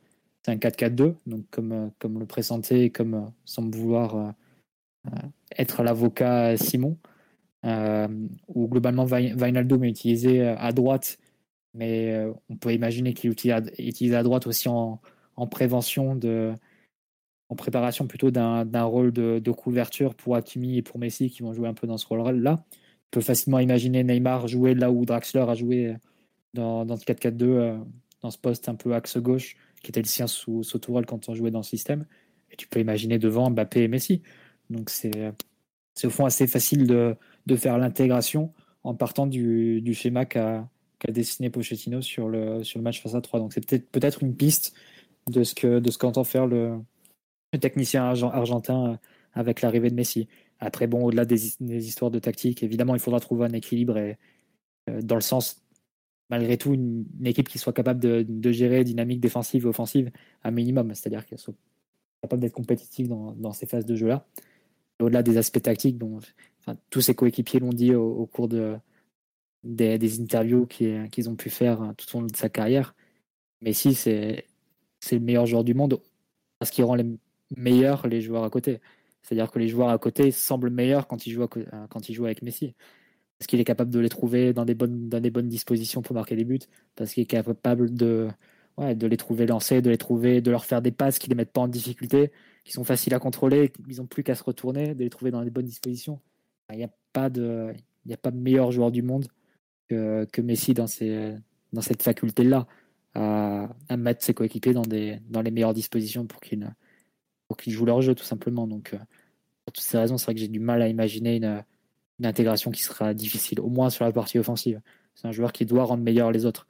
c'est un 4-4-2, donc comme, euh, comme le présentait, comme euh, semble vouloir être l'avocat Simon, où globalement Vinaldo est utilisé à droite, mais on peut imaginer qu'il est à droite aussi en, en prévention de en préparation plutôt d'un rôle de, couverture pour Hakimi et pour Messi qui vont jouer un peu dans ce rôle-là. On peut facilement imaginer Neymar jouer là où Draxler a joué dans, dans ce 4-4-2, euh, dans ce poste un peu axe gauche, qui était le sien sous, sous quand on jouait dans le système. Et tu peux imaginer devant Mbappé et Messi. Donc c'est au fond assez facile de, de faire l'intégration en partant du, schéma qu'a dessiné Pochettino sur le, sur le match face à 3. Donc c'est peut-être peut, -être, une piste de ce que de ce qu'entend faire le, technicien argentin euh, avec l'arrivée de Messi. Après, bon, au-delà des, histoires de tactique, évidemment, il faudra trouver un équilibre et, euh, dans le sens malgré tout une, équipe qui soit capable de, gérer dynamique défensive et offensive un minimum, c'est-à-dire qu'elle soit capable d'être compétitive dans, ces phases de jeu-là. Au-delà des aspects tactiques, tous ses coéquipiers l'ont dit au, cours de, des, interviews qu'ils ont pu faire tout au long de sa carrière, Messi, c'est le meilleur joueur du monde parce qu'il rend les meilleurs les joueurs à côté. C'est-à-dire que les joueurs à côté semblent meilleurs quand ils jouent, quand ils jouent avec Messi parce qu'il est capable de les trouver dans des bonnes, dispositions pour marquer des buts, parce qu'il est capable de, de les trouver lancés, de les trouver, de leur faire des passes qui les mettent pas en difficulté, qui sont faciles à contrôler, ils ont plus qu'à se retourner, de les trouver dans des bonnes dispositions. Il n'y a pas de, il a pas de meilleur joueur du monde que, Messi dans cette faculté-là à, mettre ses coéquipiers dans, les meilleures dispositions pour qu'ils jouent leur jeu tout simplement. Donc, euh, pour toutes ces raisons, c'est vrai que j'ai du mal à imaginer une, une intégration qui sera difficile, au moins sur la partie offensive. C'est un joueur qui doit rendre meilleur les autres.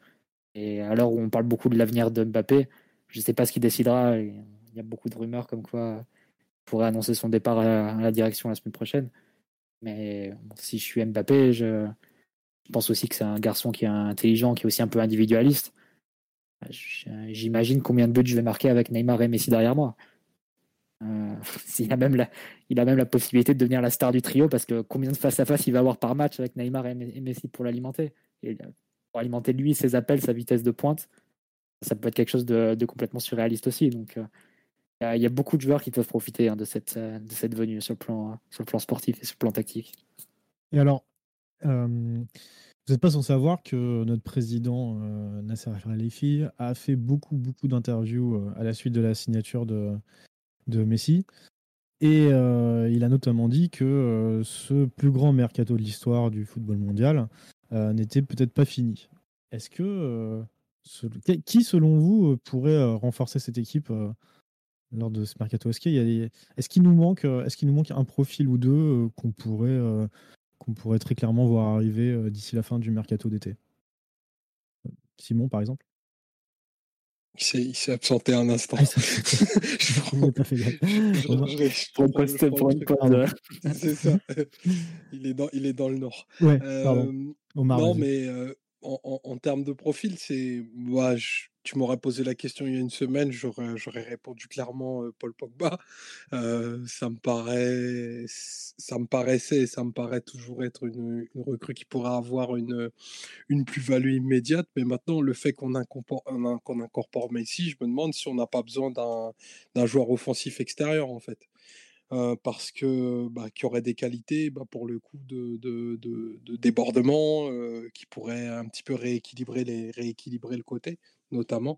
Et à l'heure où on parle beaucoup de l'avenir de Mbappé, je ne sais pas ce qu'il décidera. Il y a beaucoup de rumeurs comme quoi il pourrait annoncer son départ à la direction la semaine prochaine. Mais si je suis Mbappé, je, pense aussi que c'est un garçon qui est intelligent, qui est aussi un peu individualiste. J'imagine combien de buts je vais marquer avec Neymar et Messi derrière moi. Euh, il, a même la, possibilité de devenir la star du trio parce que combien de face à face il va avoir par match avec Neymar et Messi pour l'alimenter? Euh, pour alimenter lui ses appels, sa vitesse de pointe, ça peut être quelque chose de, complètement surréaliste aussi. Donc euh, il y a beaucoup de joueurs qui peuvent profiter hein, de, cette, venue sur le plan sportif et sur le plan tactique. Et alors, vous n'êtes pas sans savoir que notre président Nasser Al-Khelaifi a fait beaucoup, beaucoup d'interviews à la suite de la signature de, Messi. Et euh, il a notamment dit que euh, ce plus grand mercato de l'histoire du football mondial euh, n'était peut-être pas fini. Est-ce que qui, selon vous, pourrait renforcer cette équipe lors de ce mercato? Est-ce qu'il est nous manque, est-ce qu'il nous manque un profil ou deux qu'on pourrait qu'on pourrait très clairement voir arriver d'ici la fin du mercato d'été. Simon, par exemple. Il s'est absenté un instant. je pas fait Pour une C'est ça. Il est, dans, il est dans le nord. Ouais, euh, non, mais euh, en, termes de profil, c'est. Moi, tu m'aurais posé la question il y a une semaine, j'aurais, répondu clairement Paul Pogba. ça me paraît, ça me paraissait, ça me paraît toujours être une, recrue qui pourrait avoir une, plus-value immédiate. Mais maintenant, le fait qu'on incorpore, qu'on incorpore Messi, je me demande si on n'a pas besoin d'un, d'un joueur offensif extérieur en fait. Parce que bah, qui aurait des qualités bah, pour le coup de, de, de, débordement, qui pourrait un petit peu rééquilibrer le côté notamment,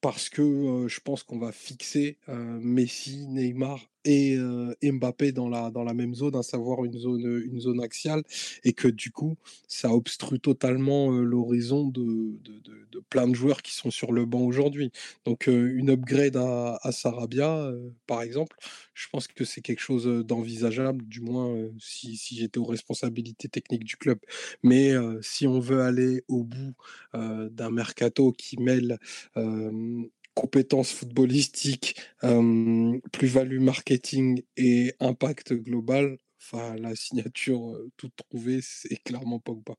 parce que je pense qu'on va fixer Messi, Neymar et Mbappé dans la, dans la même zone, à savoir une zone, une zone axiale, et que du coup, ça obstrue totalement l'horizon de, de, plein de joueurs qui sont sur le banc aujourd'hui. Donc, une upgrade à, à Sarabia, par exemple, je pense que c'est quelque chose d'envisageable, du moins si, si j'étais aux responsabilités techniques du club. Mais si on veut aller au bout d'un mercato qui mêle compétences footballistiques, plus-value marketing et impact global, enfin la signature toute trouvée, c'est clairement Pogba.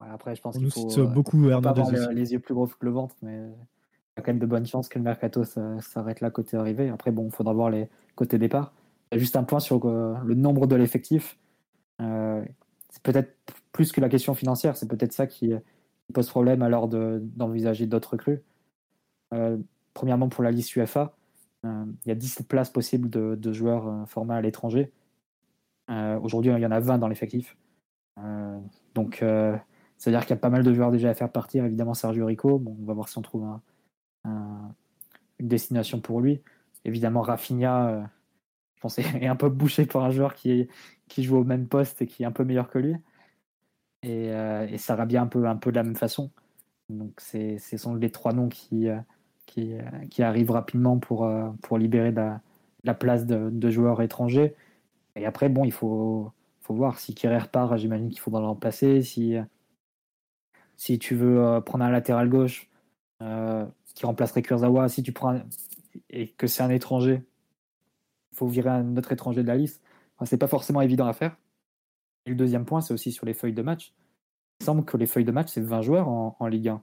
après, je pense qu'il faut beaucoup avoir les yeux plus gros que le ventre, mais il y a quand même de bonnes chances que le mercato s'arrête là côté arrivée. Après, bon, il faudra voir les côtés départ. Il y a juste un point sur le nombre de l'effectif. c'est peut-être plus que la question financière, c'est peut-être ça qui, pose problème alors d'envisager d'autres recrues premièrement pour la liste UFA, euh, il y a 10 places possibles de, joueurs euh, formés à l'étranger. Euh, aujourd'hui, il y en a 20 dans l'effectif. donc, c'est-à-dire qu'il y a pas mal de joueurs déjà à faire partir. Évidemment, Sergio Rico, bon, on va voir si on trouve une destination pour lui. Évidemment, Rafinha, je pense, est un peu bouché pour un joueur qui, joue au même poste et qui est un peu meilleur que lui. Et, et Sarabia un peu, un peu de la même façon. Donc, ce sont les trois noms qui, qui, qui arrive rapidement pour, euh, pour libérer la, place de, joueurs étrangers. Et après, bon, il faut, faut voir si Kieré repart, j'imagine qu'il faudra le remplacer. Si, si tu veux euh, prendre un latéral gauche euh, qui remplacerait Kurzawa, si tu prends et que c'est un étranger, il faut virer un autre étranger de la liste. Enfin, c'est pas forcément évident à faire. Et le deuxième point, c'est aussi sur les feuilles de match. il semble que les feuilles de match, c'est 20 joueurs en, Ligue 1.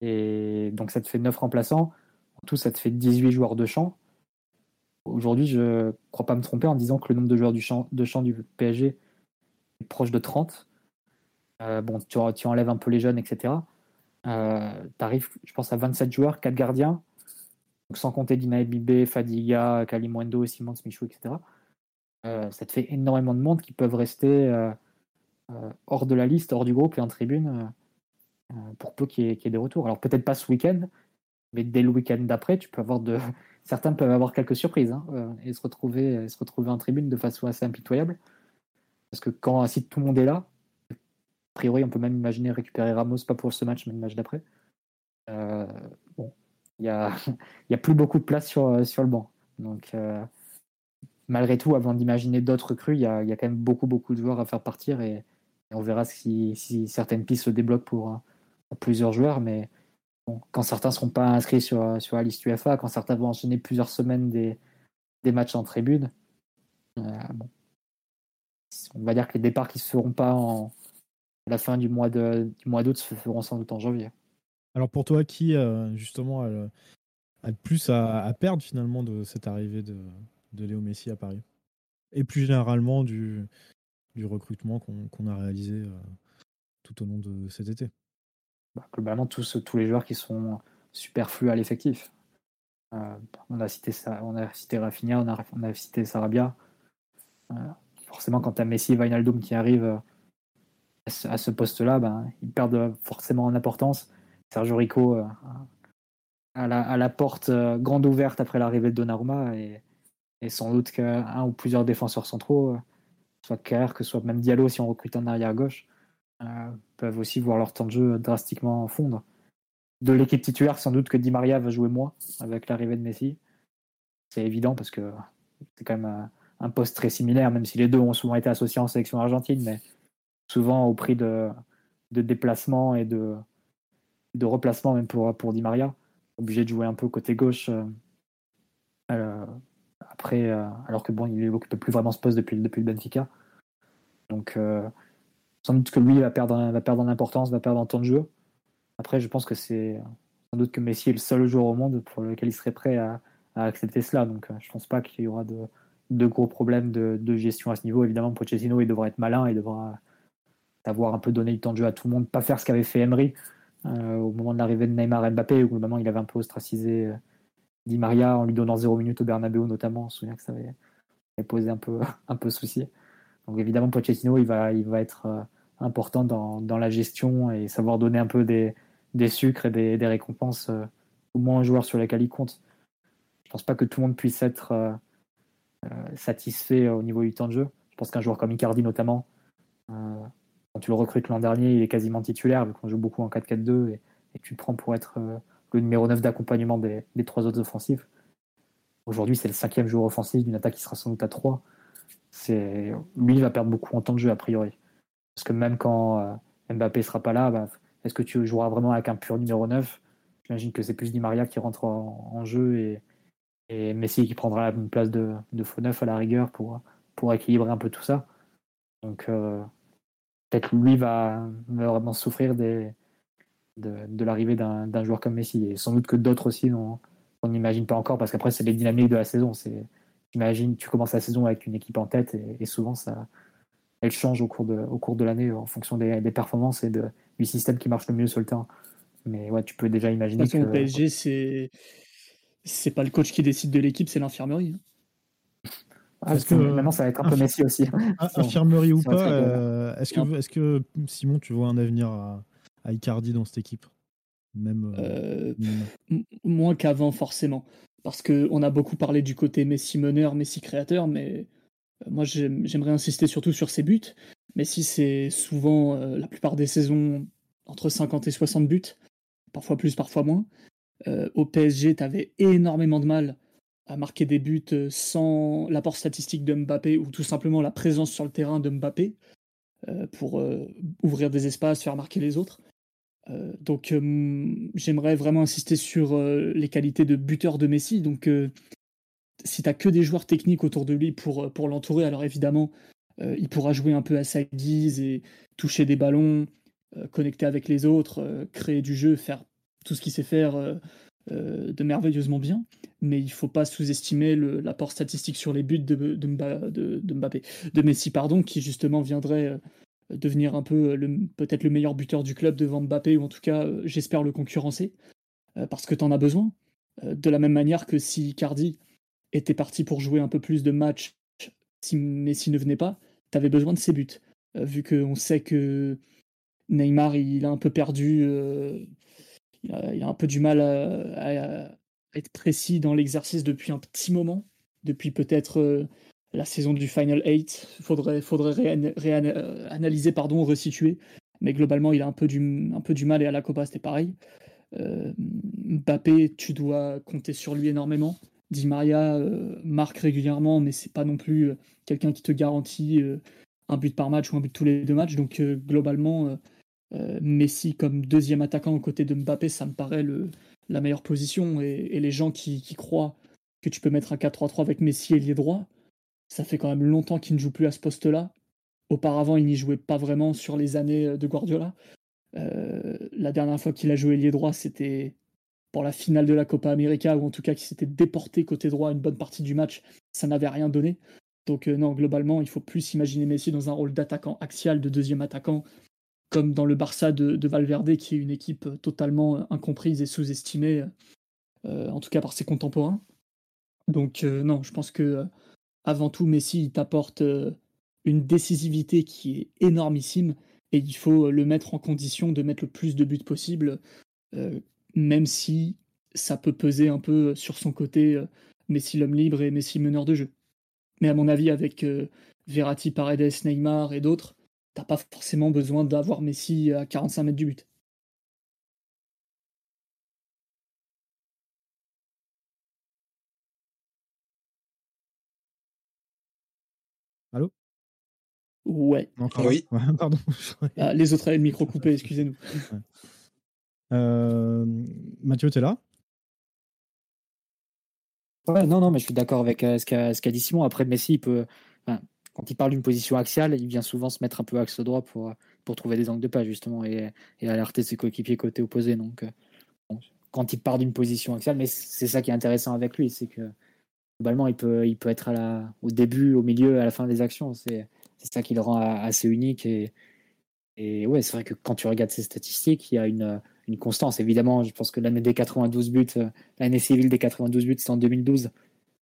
Et donc ça te fait 9 remplaçants. En tout, ça te fait 18 joueurs de champ. Aujourd'hui, je ne crois pas me tromper en disant que le nombre de joueurs de champ du PSG est proche de 30. Euh, bon, tu, enlèves un peu les jeunes, etc. Euh, tu arrives, je pense, à 27 joueurs, 4 gardiens, sans compter Dina Bibé, Fadiga, Kalimwendo, Simon Michou, etc. Euh, ça te fait énormément de monde qui peuvent rester hors de la liste, hors du groupe et en tribune pour peu qu'il y, ait des retours. Alors peut-être pas ce week-end, mais dès le week-end d'après, tu peux avoir de. Certains peuvent avoir quelques surprises hein, et se retrouver, se retrouver en tribune de façon assez impitoyable. Parce que quand si tout le monde est là, a priori, on peut même imaginer récupérer Ramos, pas pour ce match, mais le match d'après. bon, il n'y a, y a plus beaucoup de place sur, sur le banc. Donc, malgré tout, avant d'imaginer d'autres crues, il y a, quand même beaucoup, beaucoup de joueurs à faire partir et, on verra si, certaines pistes se débloquent pour, plusieurs joueurs. Mais quand certains ne seront pas inscrits sur, sur la liste UFA, quand certains vont enchaîner plusieurs semaines des, matchs en tribune, euh, on va dire que les départs qui ne se feront pas en, à la fin du mois d'août se feront sans doute en janvier. Alors pour toi, qui euh, justement a le, plus à, perdre finalement de cette arrivée de, de Léo Messi à Paris? Et plus généralement du, du recrutement qu'on a réalisé euh, tout au long de cet été. Bah, globalement, tous, les joueurs qui sont superflus à l'effectif. Euh, on a cité on a cité Rafinha, on a, cité Sarabia. Euh, forcément, quand tu as Messi et qui arrivent à ce, poste-là, ben, ils perdent forcément en importance. Sergio Rico à, la, porte grande ouverte après l'arrivée de Donnarumma et, et sans doute qu'un ou plusieurs défenseurs centraux, euh, soit Kerr, que soit même Diallo si on recrute un arrière gauche, euh, peuvent aussi voir leur temps de jeu drastiquement fondre. De l'équipe titulaire, sans doute que Di Maria va jouer moins avec l'arrivée de Messi. C'est évident parce que c'est quand même un, poste très similaire, même si les deux ont souvent été associés en sélection argentine, mais souvent au prix de, de déplacement et de, de replacement même pour, Di Maria. Obligé de jouer un peu côté gauche euh, après, euh, alors que bon, il n'occupe plus vraiment ce poste depuis, le Benfica. Donc, euh, sans doute que lui va perdre, va perdre en importance, va perdre en temps de jeu. Après, je pense que c'est sans doute que Messi est le seul joueur au monde pour lequel il serait prêt à, accepter cela. Donc, euh, je pense pas qu'il y aura de, gros problèmes de, gestion à ce niveau. Évidemment, Pochettino, il devra être malin, il devra avoir un peu donné du temps de jeu à tout le monde, pas faire ce qu'avait fait Emery au moment de l'arrivée de Neymar et Mbappé, où moment il avait un peu ostracisé Di Maria en lui donnant 0 minutes au Bernabeu notamment. On se souvient que ça avait, posé un peu, un peu souci. Donc évidemment, Pochettino, il va, il va être euh, important dans, dans, la gestion et savoir donner un peu des, des sucres et des, des récompenses euh, au moins aux joueurs sur lesquels il compte. Je pense pas que tout le monde puisse être euh, satisfait au niveau du temps de jeu. Je pense qu'un joueur comme Icardi notamment, quand tu le recrutes l'an dernier, il est quasiment titulaire, vu qu'on joue beaucoup en 4-4-2 et, tu le prends pour être le numéro 9 d'accompagnement des, trois autres offensifs. Aujourd'hui, c'est le cinquième joueur offensif d'une attaque qui sera sans doute à 3. C'est... Lui, il va perdre beaucoup en temps de jeu, a priori. Parce que même quand euh, Mbappé sera pas là, bah, est-ce que tu joueras vraiment avec un pur numéro 9 J'imagine que c'est plus Di Maria qui rentre en, jeu et, Messi qui prendra une place de, faux 9 à la rigueur pour, pour équilibrer un peu tout ça. Donc, euh, peut-être lui va vraiment souffrir de, l'arrivée d'un joueur comme Messi. Et sans doute que d'autres aussi, on n'imagine pas encore, parce qu'après, c'est les dynamiques de la saison. Imagine, tu commences la saison avec une équipe en tête, et, souvent, ça, elle change au cours de, au cours de l'année en fonction des, performances et de, du système qui marche le mieux sur le terrain. Mais ouais, tu peux déjà imaginer que. Au PSG, c'est c'est pas le coach qui décide de l'équipe, c'est l'infirmerie. Ah, que maintenant, ça va être un peu Messi aussi. Infirmerie ou pas, euh, est-ce que, est que Simon, tu vois un avenir à, à Icardi dans cette équipe? Même euh, euh, moins qu'avant forcément parce que on a beaucoup parlé du côté Messi meneur Messi créateur mais moi j'aimerais insister surtout sur ses buts Messi c'est souvent la plupart des saisons entre 50 et 60 buts parfois plus parfois moins au PSG tu avais énormément de mal à marquer des buts sans l'apport statistique de Mbappé ou tout simplement la présence sur le terrain de Mbappé pour ouvrir des espaces, faire marquer les autres. Euh, donc euh, j'aimerais vraiment insister sur euh, les qualités de buteur de Messi. Donc si tu que des joueurs techniques autour de lui pour, pour l'entourer, alors évidemment, il pourra jouer un peu à sa guise et toucher des ballons, connecter avec les autres, créer du jeu, faire tout ce qu'il sait faire de merveilleusement bien. Mais il ne faut pas sous-estimer l'apport statistique sur les buts de, de, Mbappé, de Messi, pardon, qui justement viendrait devenir un peu peut-être le meilleur buteur du club devant Mbappé, ou en tout cas, j'espère le concurrencer, parce que tu en as besoin. de la même manière que si Cardi était parti pour jouer un peu plus de matchs si Messi ne venait pas, tu avais besoin de ses buts. Euh, vu qu'on sait que Neymar, il a un peu perdu, euh, il, a, un peu du mal à, être précis dans l'exercice depuis un petit moment, depuis peut-être euh, la saison du Final 8. Il faudrait, faudrait réanalyser, pardon, resituer. Mais globalement, il a un peu du, un peu du mal et à la Copa, c'était pareil. Mbappé, tu dois compter sur lui énormément. Di Maria euh, marque régulièrement, mais c'est pas non plus euh, quelqu'un qui te garantit euh, un but par match ou un but tous les deux matchs. Donc globalement, Messi comme deuxième attaquant aux côtés de Mbappé, ça me paraît le, la meilleure position. Et, les gens qui, croient que tu peux mettre un 4-3-3 avec Messi et lié droit, ça fait quand même longtemps qu'il ne joue plus à ce poste-là. Auparavant, il n'y jouait pas vraiment sur les années de Guardiola. la dernière fois qu'il a joué lié droit, c'était pour la finale de la Copa América, ou en tout cas qui s'était déporté côté droit une bonne partie du match, ça n'avait rien donné. Donc euh, non, globalement, il faut plus imaginer Messi dans un rôle d'attaquant axial, de deuxième attaquant, comme dans le Barça de, Valverde, qui est une équipe euh, totalement euh, incomprise et sous-estimée, en tout cas par ses contemporains. Donc non, je pense que avant tout, Messi il t'apporte une décisivité qui est énormissime, et il faut le mettre en condition de mettre le plus de buts possible même si ça peut peser un peu sur son côté euh, Messi l'homme libre et Messi meneur de jeu. Mais à mon avis, avec euh, Verratti, Paredes, Neymar et d'autres, t'as pas forcément besoin d'avoir Messi à 45 mètres du but. Allô? Ouais. oui. Pardon. Ah, les autres avaient le micro coupé, excusez-nous. Euh, Mathieu, tu es là? Ouais, non, non, mais je suis d'accord avec euh, ce qu'a dit Simon. Après, Messi, il peut, quand il parle d'une position axiale, il vient souvent se mettre un peu axe droit pour, pour trouver des angles de pas, justement, et, alerter ses coéquipiers côté opposé. Donc, euh, quand il part d'une position axiale, mais c'est ça qui est intéressant avec lui, c'est que globalement, il peut, il peut être à la, au début, au milieu, à la fin des actions. C'est ça qui le rend assez unique. Et, et ouais, c'est vrai que quand tu regardes ses statistiques, il y a une constance. Évidemment, je pense que l'année des 92 buts, euh, l'année civile des 92 buts, c'est en 2012.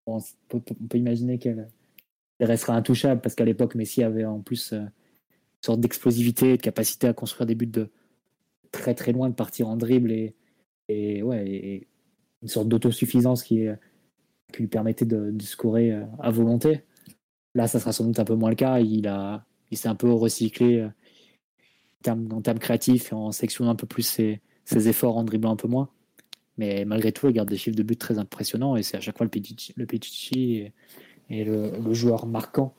on, peut, imaginer qu'elle restera intouchable parce qu'à l'époque, Messi avait en plus euh, une sorte d'explosivité, de capacité à construire des buts de très très loin, de partir en dribble et, et ouais, une sorte d'autosuffisance qui, lui permettait de, scorer euh, à volonté. Là, ça sera sans doute un peu moins le cas. Il, a, il s'est un peu recyclé en termes, en créatifs en sectionnant un peu plus ses, ses efforts en dribblant un peu moins. Mais malgré tout, il garde des chiffres de but très impressionnants et c'est à chaque fois le Pichichi, le et, le, joueur marquant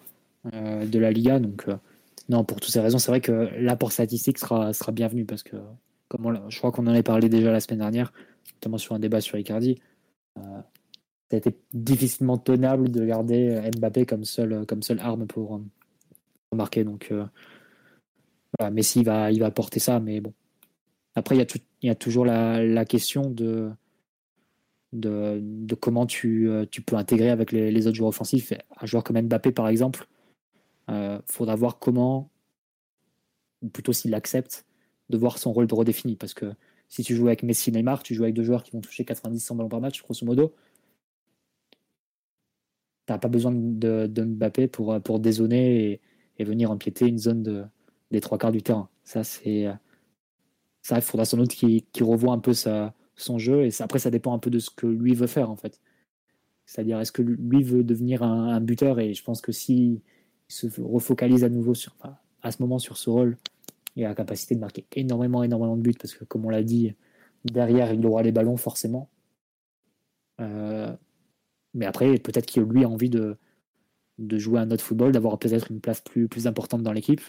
euh, de la Liga. Donc, euh, non, pour toutes ces raisons, c'est vrai que l'apport statistique sera, sera bienvenu parce que, comme je crois qu'on en a parlé déjà la semaine dernière, notamment sur un débat sur Icardi, euh, ça a été difficilement tenable de garder Mbappé comme seule, comme seule arme pour, marquer. Donc, voilà, Messi va, il va porter ça, mais bon, après, il y a, il y a toujours la, question de, de, comment tu, euh, tu, peux intégrer avec les, autres joueurs offensifs. Un joueur comme Mbappé, par exemple, il euh, faudra voir comment, ou plutôt s'il accepte, de voir son rôle de redéfini. Parce que si tu joues avec Messi Neymar, tu joues avec deux joueurs qui vont toucher 90-100 ballons par match, grosso modo. Tu n'as pas besoin de, Mbappé pour, pour dézoner et, venir empiéter une zone de, des trois quarts du terrain. Ça, c'est il faudra sans doute qu'il revoie un peu son jeu. Et après, ça dépend un peu de ce que lui veut faire, en fait. C'est-à-dire, est-ce que lui veut devenir un, buteur Et je pense que s'il se refocalise à nouveau sur, à ce moment sur ce rôle, il a la capacité de marquer énormément, énormément de buts. Parce que, comme on l'a dit, derrière, il aura les ballons, forcément. Euh, mais après, peut-être qu'il lui a envie de, de jouer un autre football, d'avoir peut-être une place plus importante dans l'équipe,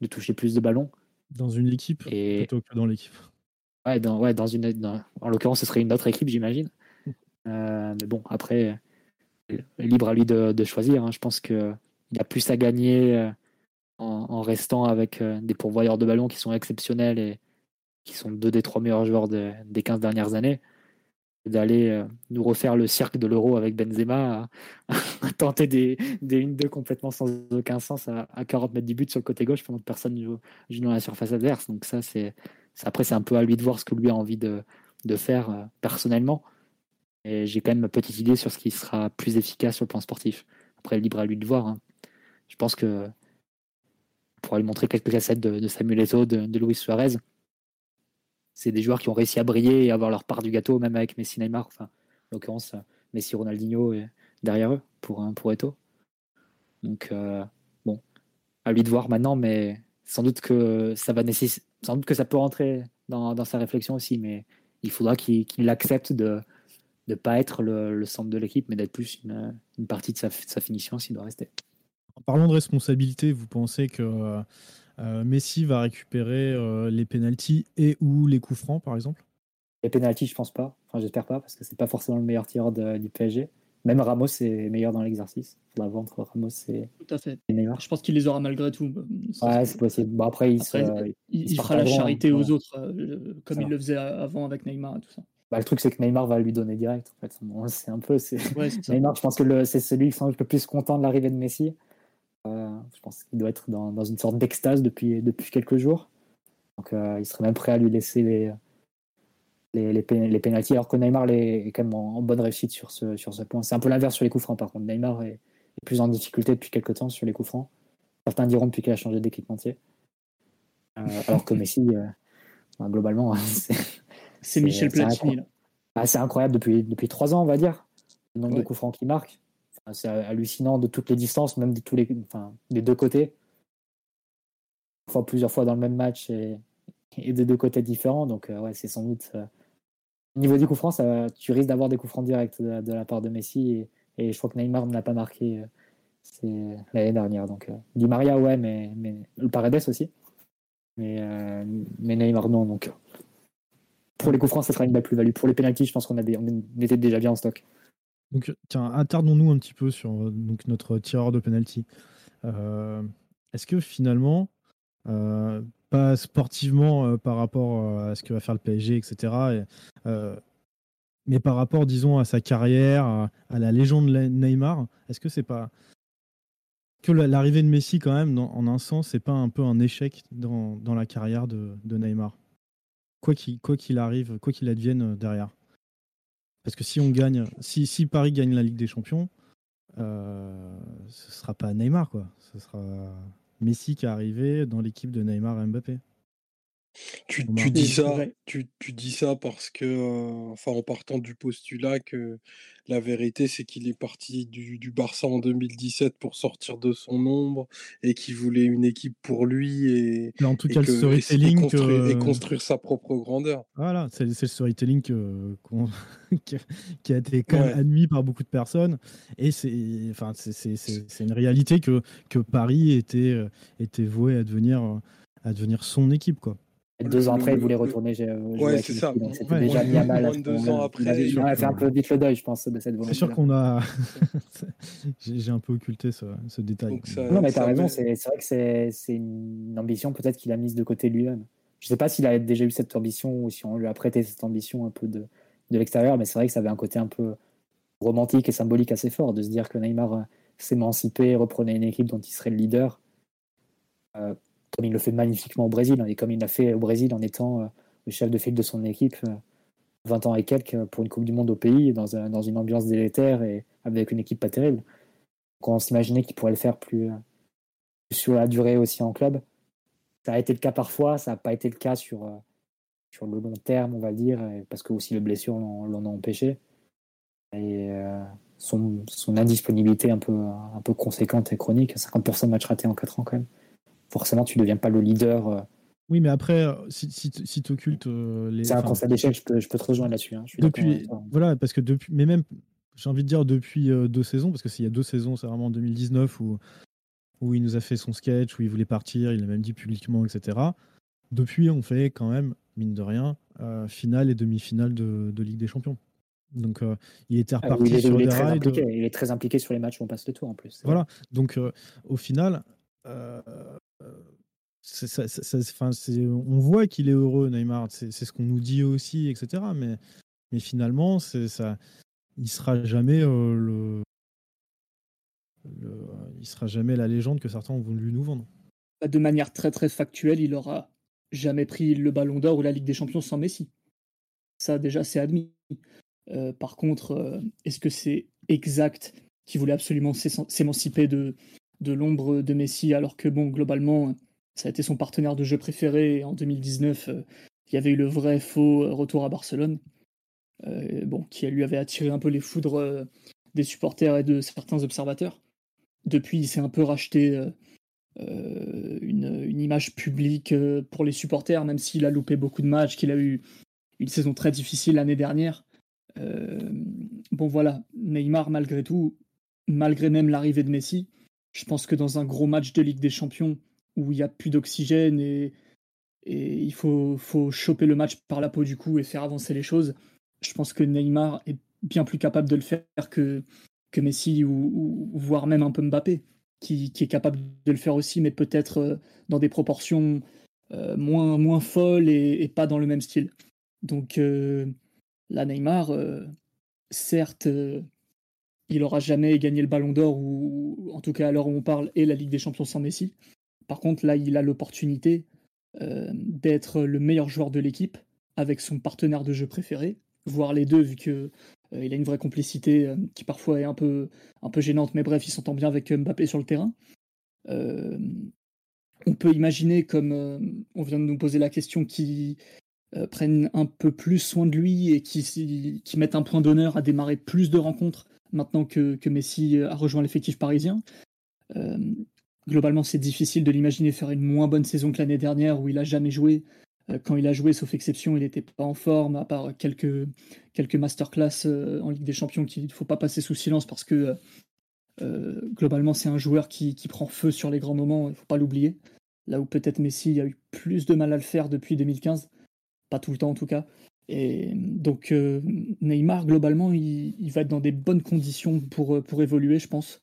de toucher plus de ballons. Dans une équipe plutôt que dans l'équipe. Ouais, dans, ouais, dans une, en l'occurrence, ce serait une autre équipe, j'imagine. Euh, mais bon, après, libre à lui de, choisir. Hein. Je pense qu'il a plus à gagner euh, en, restant avec des pourvoyeurs de ballon qui sont exceptionnels et qui sont deux des trois meilleurs joueurs des 15 dernières années d'aller euh, nous refaire le cirque de l'euro avec Benzema, à, tenter des, des 1-2 complètement sans aucun sens à, 40 mètres du but sur le côté gauche pendant que personne ne joue, dans la surface adverse. Donc ça, c'est après, c'est un peu à lui de voir ce que lui a envie de, de faire euh, personnellement. Et j'ai quand même ma petite idée sur ce qui sera plus efficace sur le plan sportif. Après, libre à lui de voir. Hein. Je pense que on pourra lui montrer quelques cassettes de, Samuel Eto'o, de, de Luis Suarez c'est des joueurs qui ont réussi à briller et avoir leur part du gâteau, même avec Messi, Neymar. Enfin, en l'occurrence, Messi, Ronaldinho et derrière eux pour, pour Eto. Donc, euh, bon, à lui de voir maintenant, mais sans doute que ça va nécessiter, sans doute que ça peut rentrer dans, dans sa réflexion aussi, mais il faudra qu'il accepte de ne pas être le, centre de l'équipe, mais d'être plus une, une, partie de sa, sa finition s'il doit rester. En parlant de responsabilité, vous pensez que euh, Messi va récupérer euh, les pénalties et ou les coups francs, par exemple? Les pénalties, je pense pas. Enfin, j'espère pas, parce que c'est pas forcément le meilleur tireur du PSG. Même Ramos est meilleur dans l'exercice. Il faudra vendre Ramos et, tout à fait. Neymar. Je pense qu'il les aura malgré tout. Ouais, c'est possible. Bon, après, il, il, fera la charité aux autres, euh, comme il le faisait avant avec Neymar et tout ça. Bah, le truc, c'est que Neymar va lui donner direct. En fait. c'est un peu. Neymar, je pense que c'est celui qui semble le plus content de l'arrivée de Messi. Euh, je pense qu'il doit être dans, une sorte d'extase depuis, depuis quelques jours. Donc euh, il serait même prêt à lui laisser les, les, les, les pénalties, alors que Neymar est quand même en, bonne réussite sur ce, sur ce point. C'est un peu l'inverse sur les coups francs, par contre. Neymar est, plus en difficulté depuis quelques temps sur les coups francs. Certains diront depuis qu'il a changé d'équipementier. Euh, alors que Messi, bah, globalement, c'est Michel Platini. Ah, c'est incroyable depuis, depuis trois ans, on va dire, le nombre de coups francs qu'il marque. C'est hallucinant de toutes les distances, même de tous les, enfin, des deux côtés. Parfois plusieurs fois dans le même match et, et de deux côtés différents. Donc, euh, ouais, c'est sans doute. Euh, au niveau du coup franc, ça, tu risques d'avoir des coups francs directs de, la part de Messi. Et, je crois que Neymar ne l'a pas marqué euh, l'année dernière. Donc, Di Maria, ouais, mais, le Paredes aussi. Mais, mais Neymar, non. Donc, pour les coups francs, ça sera une belle plus-value. Pour les pénalties, je pense qu'on on était déjà bien en stock. Donc, tiens, attardons-nous un petit peu sur donc, notre tireur de penalty. Euh, est-ce que finalement, euh, pas sportivement euh, par rapport à ce que va faire le PSG, etc., mais par rapport, disons, à sa carrière, à, la légende Neymar, est-ce que c'est pas que l'arrivée de Messi, quand même, en un sens, c'est pas un peu un échec dans, la carrière de, Neymar? Quoi qu'il arrive, quoi qu'il advienne derrière parce que si on gagne, si, Paris gagne la Ligue des Champions, euh, ce sera pas Neymar, quoi. Ce sera Messi qui est arrivé dans l'équipe de Neymar et Mbappé. Tu, dis ça, tu, dis ça parce que, euh, enfin, en partant du postulat que la vérité, c'est qu'il est parti du, Barça en 2017 pour sortir de son ombre et qu'il voulait une équipe pour lui et, en tout cas, le storytelling construire, construire, sa propre grandeur. Voilà, c'est le storytelling qui a été quand même admis par beaucoup de personnes et c'est, enfin, c'est une réalité que, que Paris était, euh, était voué à devenir, à devenir son équipe, quoi. Deux ans après, il voulait retourner jouer ouais, c'est ça. C'était déjà mis à mal. deux ans après, il a fait un peu vite le deuil, je pense, de cette volonté. C'est sûr qu'on a. J'ai un peu occulté ce, ce détail. non, mais t'as raison. C'est vrai que c'est une ambition peut-être qu'il a mise de côté lui-même. Je sais pas s'il a déjà eu cette ambition ou si on lui a prêté cette ambition un peu de, de l'extérieur, mais c'est vrai que ça avait un côté un peu romantique et symbolique assez fort de se dire que Neymar s'émancipait, reprenait une équipe dont il serait le leader. Euh, comme il le fait magnifiquement au Brésil, hein, et comme il l'a fait au Brésil en étant euh, le chef de file de son équipe 20 euh, ans et quelques pour une Coupe du Monde au pays, dans, dans une ambiance délétère et avec une équipe pas terrible. On s'imaginait qu'il pourrait le faire plus, euh, sur la durée aussi en club. Ça a été le cas parfois, ça n'a pas été le cas sur, sur le long terme, on va dire, parce que aussi les blessures l'en ont empêché. Et son, son, indisponibilité un peu, un peu conséquente et chronique, 50% de matchs ratés en 4 ans quand même forcément, tu ne deviens pas le leader. Euh. Oui, mais après, euh, si, si, si tu occultes euh, les. C'est un constat d'échec, je peux, je peux, te rejoindre là-dessus. Hein, depuis, voilà, parce que depuis, mais même, j'ai envie de dire depuis deux saisons, parce que s'il y a deux saisons, c'est vraiment en 2019 où, où il nous a fait son sketch, où il voulait partir, il l'a même dit publiquement, etc. Depuis, on fait quand même, mine de rien, finale et demi-finale de, de, Ligue des Champions. Donc, il était ah reparti sur il est, il est très impliqué sur les matchs où on passe le tour en plus. Voilà. Donc, au final, on voit qu'il est heureux, Neymar. C'est ce qu'on nous dit aussi, etc. Mais, finalement, ça, il sera jamais euh, le, il sera jamais la légende que certains ont voulu nous vendre. Bah, de manière très très factuelle, il aura jamais pris le Ballon d'Or ou la Ligue des Champions sans Messi. Ça déjà c'est admis. Euh, par contre, euh, est-ce que c'est exact qu'il voulait absolument s'émanciper de, de l'ombre de Messi alors que bon globalement ça a été son partenaire de jeu préféré en 2019 euh, il y avait eu le vrai faux retour à Barcelone bon qui lui avait attiré un peu les foudres des supporters et de certains observateurs depuis il s'est un peu racheté euh, une, image publique euh, pour les supporters, même s'il a loupé beaucoup de matchs, qu'il a eu une saison très difficile l'année dernière. Euh, bon voilà, Neymar malgré tout, malgré même l'arrivée de Messi, je pense que dans un gros match de Ligue des Champions où il n'y a plus d'oxygène et, il faut, choper le match par la peau du cou et faire avancer les choses, je pense que Neymar est bien plus capable de le faire que, Messi ou voire même un peu Mbappé qui, est capable de le faire aussi, mais peut-être euh, dans des proportions euh, moins, moins folles et, pas dans le même style. Donc euh, là, Neymar, certes, il n'aura jamais gagné le ballon d'or, ou en tout cas à l'heure où on parle, et la Ligue des Champions sans Messi. Par contre, là, il a l'opportunité d'être le meilleur joueur de l'équipe avec son partenaire de jeu préféré, voire les deux, vu que euh, il a une vraie complicité euh, qui parfois est un peu, gênante, mais bref, il s'entend bien avec Mbappé sur le terrain. Euh, on peut imaginer, comme on vient de nous poser la question, qu'ils prennent un peu plus soin de lui et qui, qui mettent un point d'honneur à démarrer plus de rencontres maintenant que, Messi a rejoint l'effectif parisien. globalement, c'est difficile de l'imaginer faire une moins bonne saison que l'année dernière où il a jamais joué euh, quand il a joué, sauf exception, il n'était pas en forme, à part quelques, quelques masterclass euh, en Ligue des Champions qu'il ne faut pas passer sous silence parce que euh, globalement, c'est un joueur qui, qui, prend feu sur les grands moments, il ne faut pas l'oublier. Là où peut-être Messi a eu plus de mal à le faire depuis 2015, pas tout le temps en tout cas. Et donc Neymar, globalement, il, va être dans des bonnes conditions pour, pour évoluer, je pense.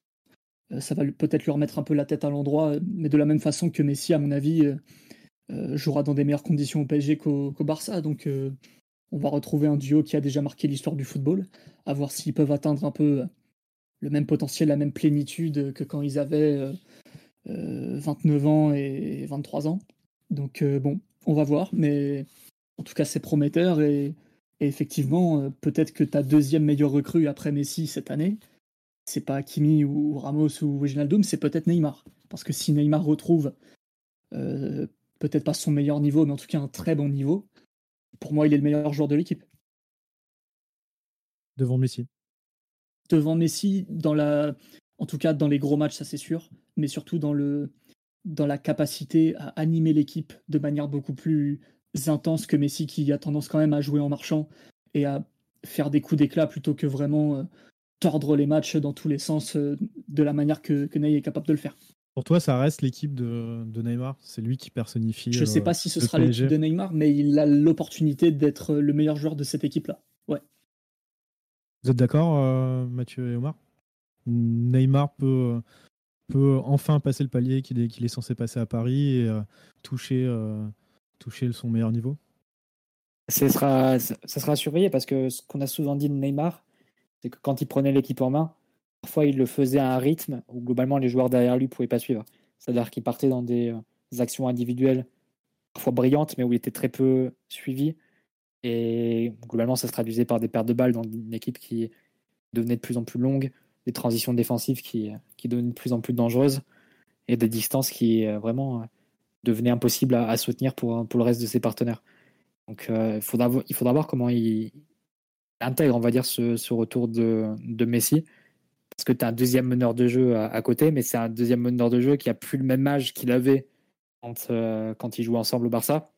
ça va peut-être lui remettre un peu la tête à l'endroit, mais de la même façon que Messi, à mon avis euh, jouera dans des meilleures conditions au PSG qu'au Barça. Donc euh, on va retrouver un duo qui a déjà marqué l'histoire du football, à voir s'ils peuvent atteindre un peu le même potentiel, la même plénitude que quand ils avaient 29 euh, ans et 23 ans. Donc bon, on va voir, mais en tout cas c'est prometteur et, effectivement peut-être que ta deuxième meilleure recrue après Messi cette année, c'est pas Kimi ou Ramos ou Wijnaldum, c'est peut-être Neymar. Parce que si Neymar retrouve peut-être pas son meilleur niveau, mais en tout cas un très bon niveau. Pour moi, il est le meilleur joueur de l'équipe. Devant Messi. Devant Messi, dans la, en tout cas dans les gros matchs, ça c'est sûr, mais surtout dans le, dans la capacité à animer l'équipe de manière beaucoup plus intense que Messi, qui a tendance quand même à jouer en marchant et à faire des coups d'éclat plutôt que vraiment euh, tordre les matchs dans tous les sens euh, de la manière que, que Ney est capable de le faire. Pour toi, ça reste l'équipe de, Neymar? C'est lui qui personnifie. Je ne sais pas si ce sera l'équipe de Neymar, mais il a l'opportunité d'être le meilleur joueur de cette équipe-là. Ouais. Vous êtes d'accord, euh, Mathieu et Omar? Neymar peut, peut enfin passer le palier qu'il est, est, censé passer à Paris et euh, toucher, euh, toucher son meilleur niveau? Ça sera, ça sera surveillé parce que ce qu'on a souvent dit de Neymar, c'est que quand il prenait l'équipe en main, Parfois, il le faisait à un rythme où globalement les joueurs derrière lui ne pouvaient pas suivre. C'est-à-dire qu'il partait dans des, euh, actions individuelles parfois brillantes, mais où il était très peu suivi. Et globalement, ça se traduisait par des pertes de balles dans une équipe qui devenait de plus en plus longue, des transitions défensives qui, qui devenaient de plus en plus dangereuses, et des distances qui euh, vraiment euh, devenaient impossibles à, soutenir pour, pour le reste de ses partenaires. Donc il, faudra, il faudra voir comment il intègre, on va dire, ce, retour de, de Messi parce que tu as un deuxième meneur de jeu à, côté, mais c'est un deuxième meneur de jeu qui a plus le même âge qu'il avait quand, euh, quand ils jouaient ensemble au Barça.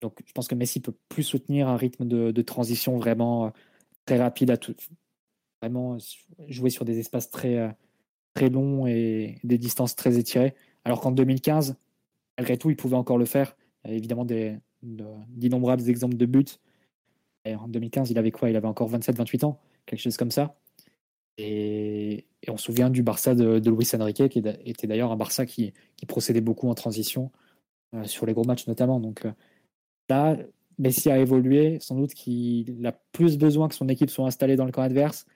Donc je pense que Messi peut plus soutenir un rythme de, transition vraiment euh, très rapide à tout. Vraiment jouer sur des espaces très, euh, très longs et des distances très étirées. Alors qu'en 2015, malgré tout, il pouvait encore le faire. Il y avait évidemment d'innombrables exemples de buts. Et en 2015, il avait quoi? Il avait encore 27-28 ans, quelque chose comme ça. Et, on se souvient du Barça de, Luis Enrique, qui était d'ailleurs un Barça qui, procédait beaucoup en transition, sur les gros matchs notamment. Donc là, Messi a évolué, sans doute qu'il a plus besoin que son équipe soit installée dans le camp adverse,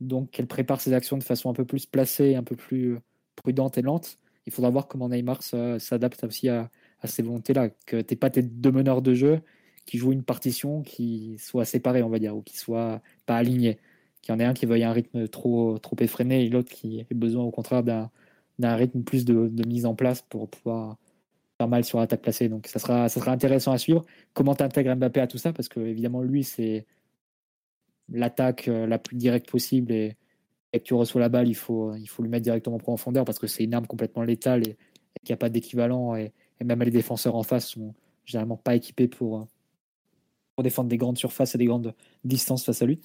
donc qu'elle prépare ses actions de façon un peu plus placée, un peu plus prudente et lente. Il faudra voir comment Neymar s'adapte aussi à, ces volontés-là, que tu pas tes deux meneurs de jeu qui jouent une partition qui soit séparée, on va dire, ou qui soit pas alignée. Qu'il y en ait un qui veuille un rythme trop, trop effréné et l'autre qui ait besoin au contraire d'un rythme plus de, mise en place pour pouvoir faire mal sur l'attaque placée. Donc ça sera, intéressant à suivre. Comment tu intègres Mbappé à tout ça? Parce que évidemment, lui, c'est l'attaque euh, la plus directe possible et, et, que tu reçois la balle, il faut, il faut lui mettre directement en profondeur parce que c'est une arme complètement létale et, qu'il n'y a pas d'équivalent. Et, même les défenseurs en face sont généralement pas équipés pour, pour défendre des grandes surfaces et des grandes distances face à lui.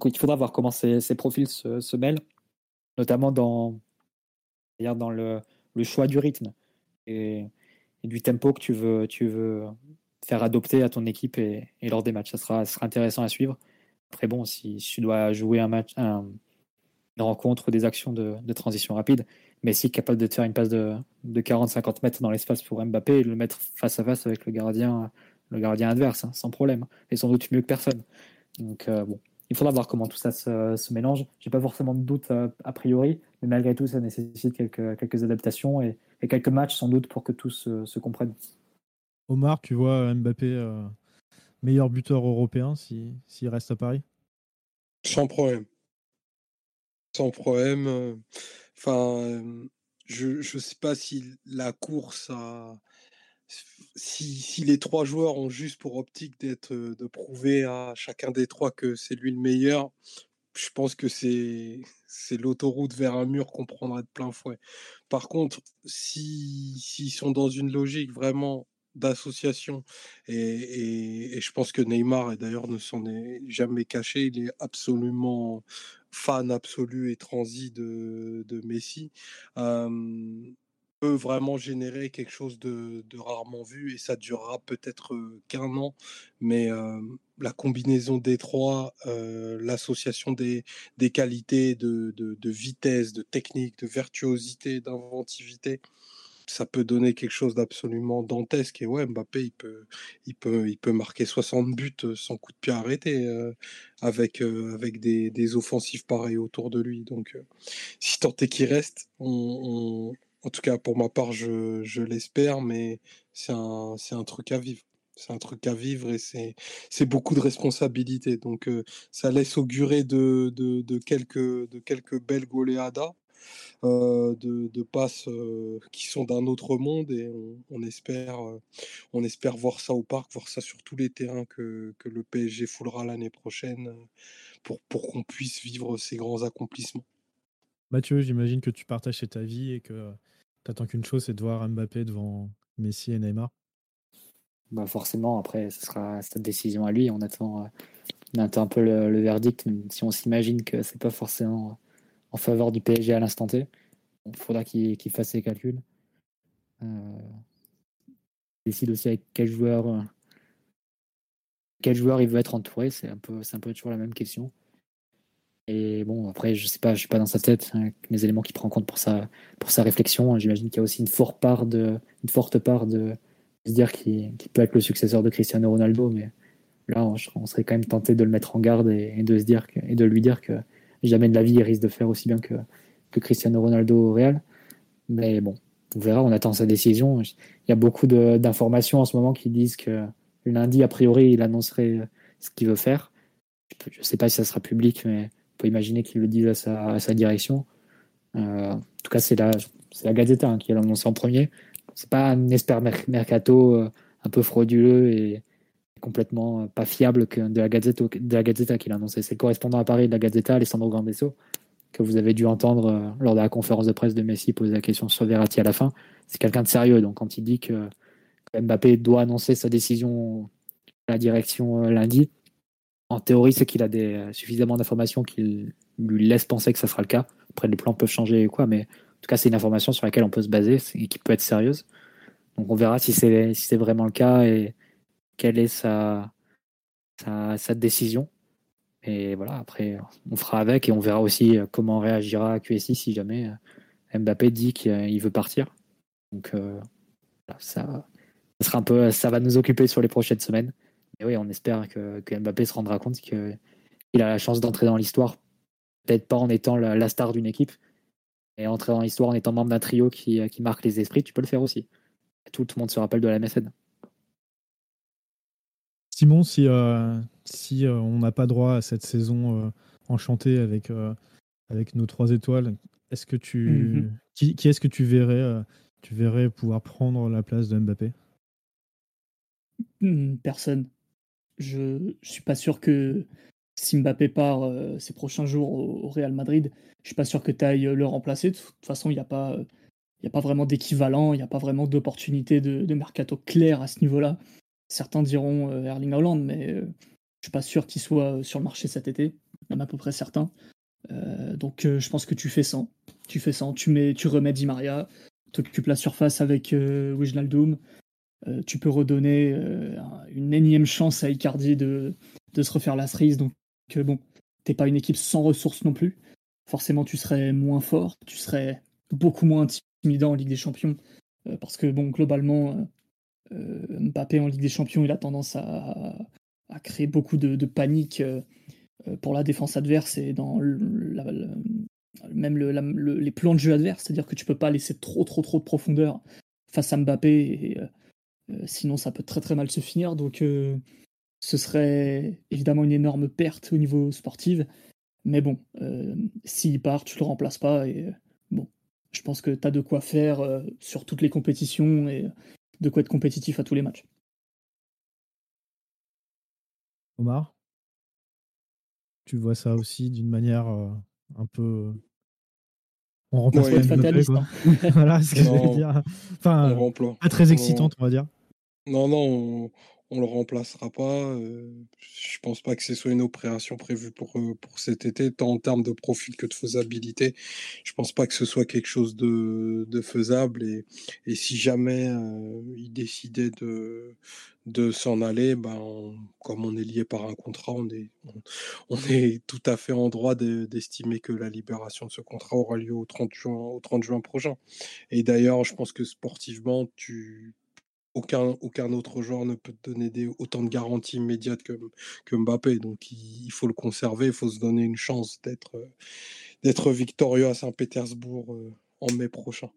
Donc, il faudra voir comment ces, profils se, mêlent, notamment dans, dans le, le choix du rythme et, du tempo que tu veux, tu veux faire adopter à ton équipe et, et lors des matchs. Ça sera, ça sera, intéressant à suivre. Après, bon, si, si tu dois jouer un match, un, une rencontre, des actions de, de transition rapide, Messi capable de faire une passe de, de 40-50 mètres dans l'espace pour Mbappé et le mettre face à face avec le gardien, le gardien adverse, hein, sans problème, et sans doute mieux que personne. Donc euh, bon, il faudra voir comment tout ça se, se mélange. J'ai pas forcément de doute euh, a priori, mais malgré tout, ça nécessite quelques, quelques adaptations et, et quelques matchs sans doute pour que tout se, se comprenne. Omar, tu vois Mbappé euh, meilleur buteur européen s'il si, reste à Paris? Sans problème. Sans problème. Je ne sais pas si la course a. Si, les trois joueurs ont juste pour optique d'être de prouver à chacun des trois que c'est lui le meilleur, je pense que c'est l'autoroute vers un mur qu'on prendra de plein fouet. Par contre, s'ils si, sont dans une logique vraiment d'association. Et, et, et, je pense que Neymar, et d'ailleurs ne s'en est jamais caché, il est absolument fan absolu et transi de, de Messi, peut vraiment générer quelque chose de, de, rarement vu et ça durera peut-être qu'un an, mais la combinaison des trois, l'association des, des qualités de, de, vitesse, de technique, de virtuosité, d'inventivité, ça peut donner quelque chose d'absolument dantesque. Et ouais, Mbappé, il peut, il peut, il peut marquer 60 buts sans coup de pied arrêté avec, avec des, des, offensifs pareils autour de lui. Donc, si tant est qu'il reste, en tout cas pour ma part, je, je l'espère, mais c'est un, un truc à vivre. C'est un truc à vivre et c'est beaucoup de responsabilités. Donc, ça laisse augurer de, de, de, quelques, de quelques belles goleadas euh, de, de, passes euh, qui sont d'un autre monde et on, on espère, euh, on espère voir ça au parc, voir ça sur tous les terrains que, que le PSG foulera l'année prochaine pour, pour qu'on puisse vivre ces grands accomplissements. Mathieu, j'imagine que tu partages cette avis et que tu attends qu'une chose, c'est de voir Mbappé devant Messi et Neymar. Bah forcément, après, ce sera cette décision à lui. On attend, on attend un peu le, le verdict, si on s'imagine que c'est pas forcément en faveur du PSG à l'instant T. Il faudra qu'il qu fasse ses calculs. Euh, décide aussi avec quel joueur, quel il veut être entouré. C'est un peu, un peu toujours la même question. Et bon, après, je sais pas, je suis pas dans sa tête, hein, les éléments qu'il prend en compte pour sa, pour sa réflexion. J'imagine qu'il y a aussi une forte part de, une forte part de, se dire qu'il qu peut être le successeur de Cristiano Ronaldo, mais là, on, serait quand même tenté de le mettre en garde et, de se dire et de lui dire que jamais de la vie il risque de faire aussi bien que, Cristiano Ronaldo au Real. Mais bon, on verra, on attend sa décision. Il y a beaucoup d'informations en ce moment qui disent que lundi, a priori, il annoncerait ce qu'il veut faire. Je ne sais pas si ça sera public, mais on peut imaginer qu'il le dise à sa, direction. Euh, en tout cas, c'est la, la Gazeta hein, qui l'a annoncé en premier. C'est pas un esper mercato euh, un peu frauduleux et, complètement euh, pas fiable que de la Gazette de la Gazzetta qu'il a annoncé. C'est le correspondant à Paris de la Gazzetta, Alessandro Grandesso, que vous avez dû entendre euh, lors de la conférence de presse de Messi poser la question sur Verratti à la fin. C'est quelqu'un de sérieux, donc quand il dit que Mbappé doit annoncer sa décision à la direction euh, lundi, en théorie, c'est qu'il a suffisamment d'informations qui lui laissent penser que ça sera le cas. Après, les plans peuvent changer ou quoi, mais en tout cas, c'est une information sur laquelle on peut se baser et qui peut être sérieuse. Donc on verra si c'est si c'est vraiment le cas et, quelle est sa, décision. Et voilà, après, on fera avec et on verra aussi euh, comment réagira QSI si jamais euh, Mbappé dit qu'il veut partir. Donc, euh, ça, sera un peu, ça va nous occuper sur les prochaines semaines. Et oui, on espère que, Mbappé se rendra compte qu'il a la chance d'entrer dans l'histoire, peut-être pas en étant la, star d'une équipe, mais entrer dans l'histoire en étant membre d'un trio qui, marque les esprits, tu peux le faire aussi. Tout, le monde se rappelle de la MSN. Simon, si, euh, si euh, on n'a pas droit à cette saison euh, enchantée avec, avec nos trois étoiles, est-ce que tu, mhm. qui, qui est-ce que tu verrais, tu verrais pouvoir prendre la place de Mbappé? Hmm, Personne. Je ne suis pas sûr que si Mbappé part ces prochains jours au, Real Madrid, je suis pas sûr que tu ailles le remplacer. De toute façon, il n'y a pas, il a pas vraiment d'équivalent, il n'y a pas vraiment d'opportunité de, de, mercato clair à ce niveau-là. Certains diront euh, Erling Haaland, mais euh, je suis pas sûr qu'il soit euh, sur le marché cet été, même à peu près certain. donc je pense que tu fais 100. Tu fais 100, tu, mets, tu remets Di Maria, tu occupes la surface avec Wijnaldum. tu peux redonner une énième chance à Icardi de, de se refaire la cerise. Donc bon, t'es pas une équipe sans ressources non plus. Forcément, tu serais moins fort, tu serais beaucoup moins intimidant en Ligue des Champions. parce que bon, globalement, euh, Mbappé en Ligue des Champions, il a tendance à, créer beaucoup de, panique euh, pour la défense adverse et dans même les plans de jeu adverse, c'est-à-dire que tu peux pas laisser trop trop trop de profondeur face à Mbappé, euh, sinon ça peut très très mal se finir. Donc ce serait évidemment une énorme perte au niveau sportif, mais bon, s'il part, tu le remplaces pas et bon, je pense que tu as de quoi faire sur toutes les compétitions et de quoi être compétitif à tous les matchs. Omar? Tu vois ça aussi d'une manière euh, un peu. On remplace pas fataliste. Hein. voilà ce que je veux dire. Enfin, pas très excitante, on va dire. Non, non, on le remplacera pas. je pense pas que ce soit une opération prévue pour, pour cet été, tant en termes de profil que de faisabilité. Je pense pas que ce soit quelque chose de, de faisable. Et, et, si jamais il décidait de, de s'en aller, ben, comme on est lié par un contrat, on est, on, est tout à fait en droit d'estimer que la libération de ce contrat aura lieu au 30 juin, au 30 juin prochain. Et d'ailleurs, je pense que sportivement, tu aucun, autre joueur ne peut te donner autant de garanties immédiates que, Mbappé. Donc il, faut le conserver, il faut se donner une chance d'être, euh, victorieux à Saint-Pétersbourg euh, en mai prochain.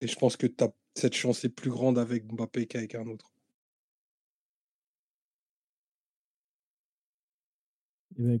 Et je pense que cette chance est plus grande avec Mbappé qu'avec un autre. Eh ben,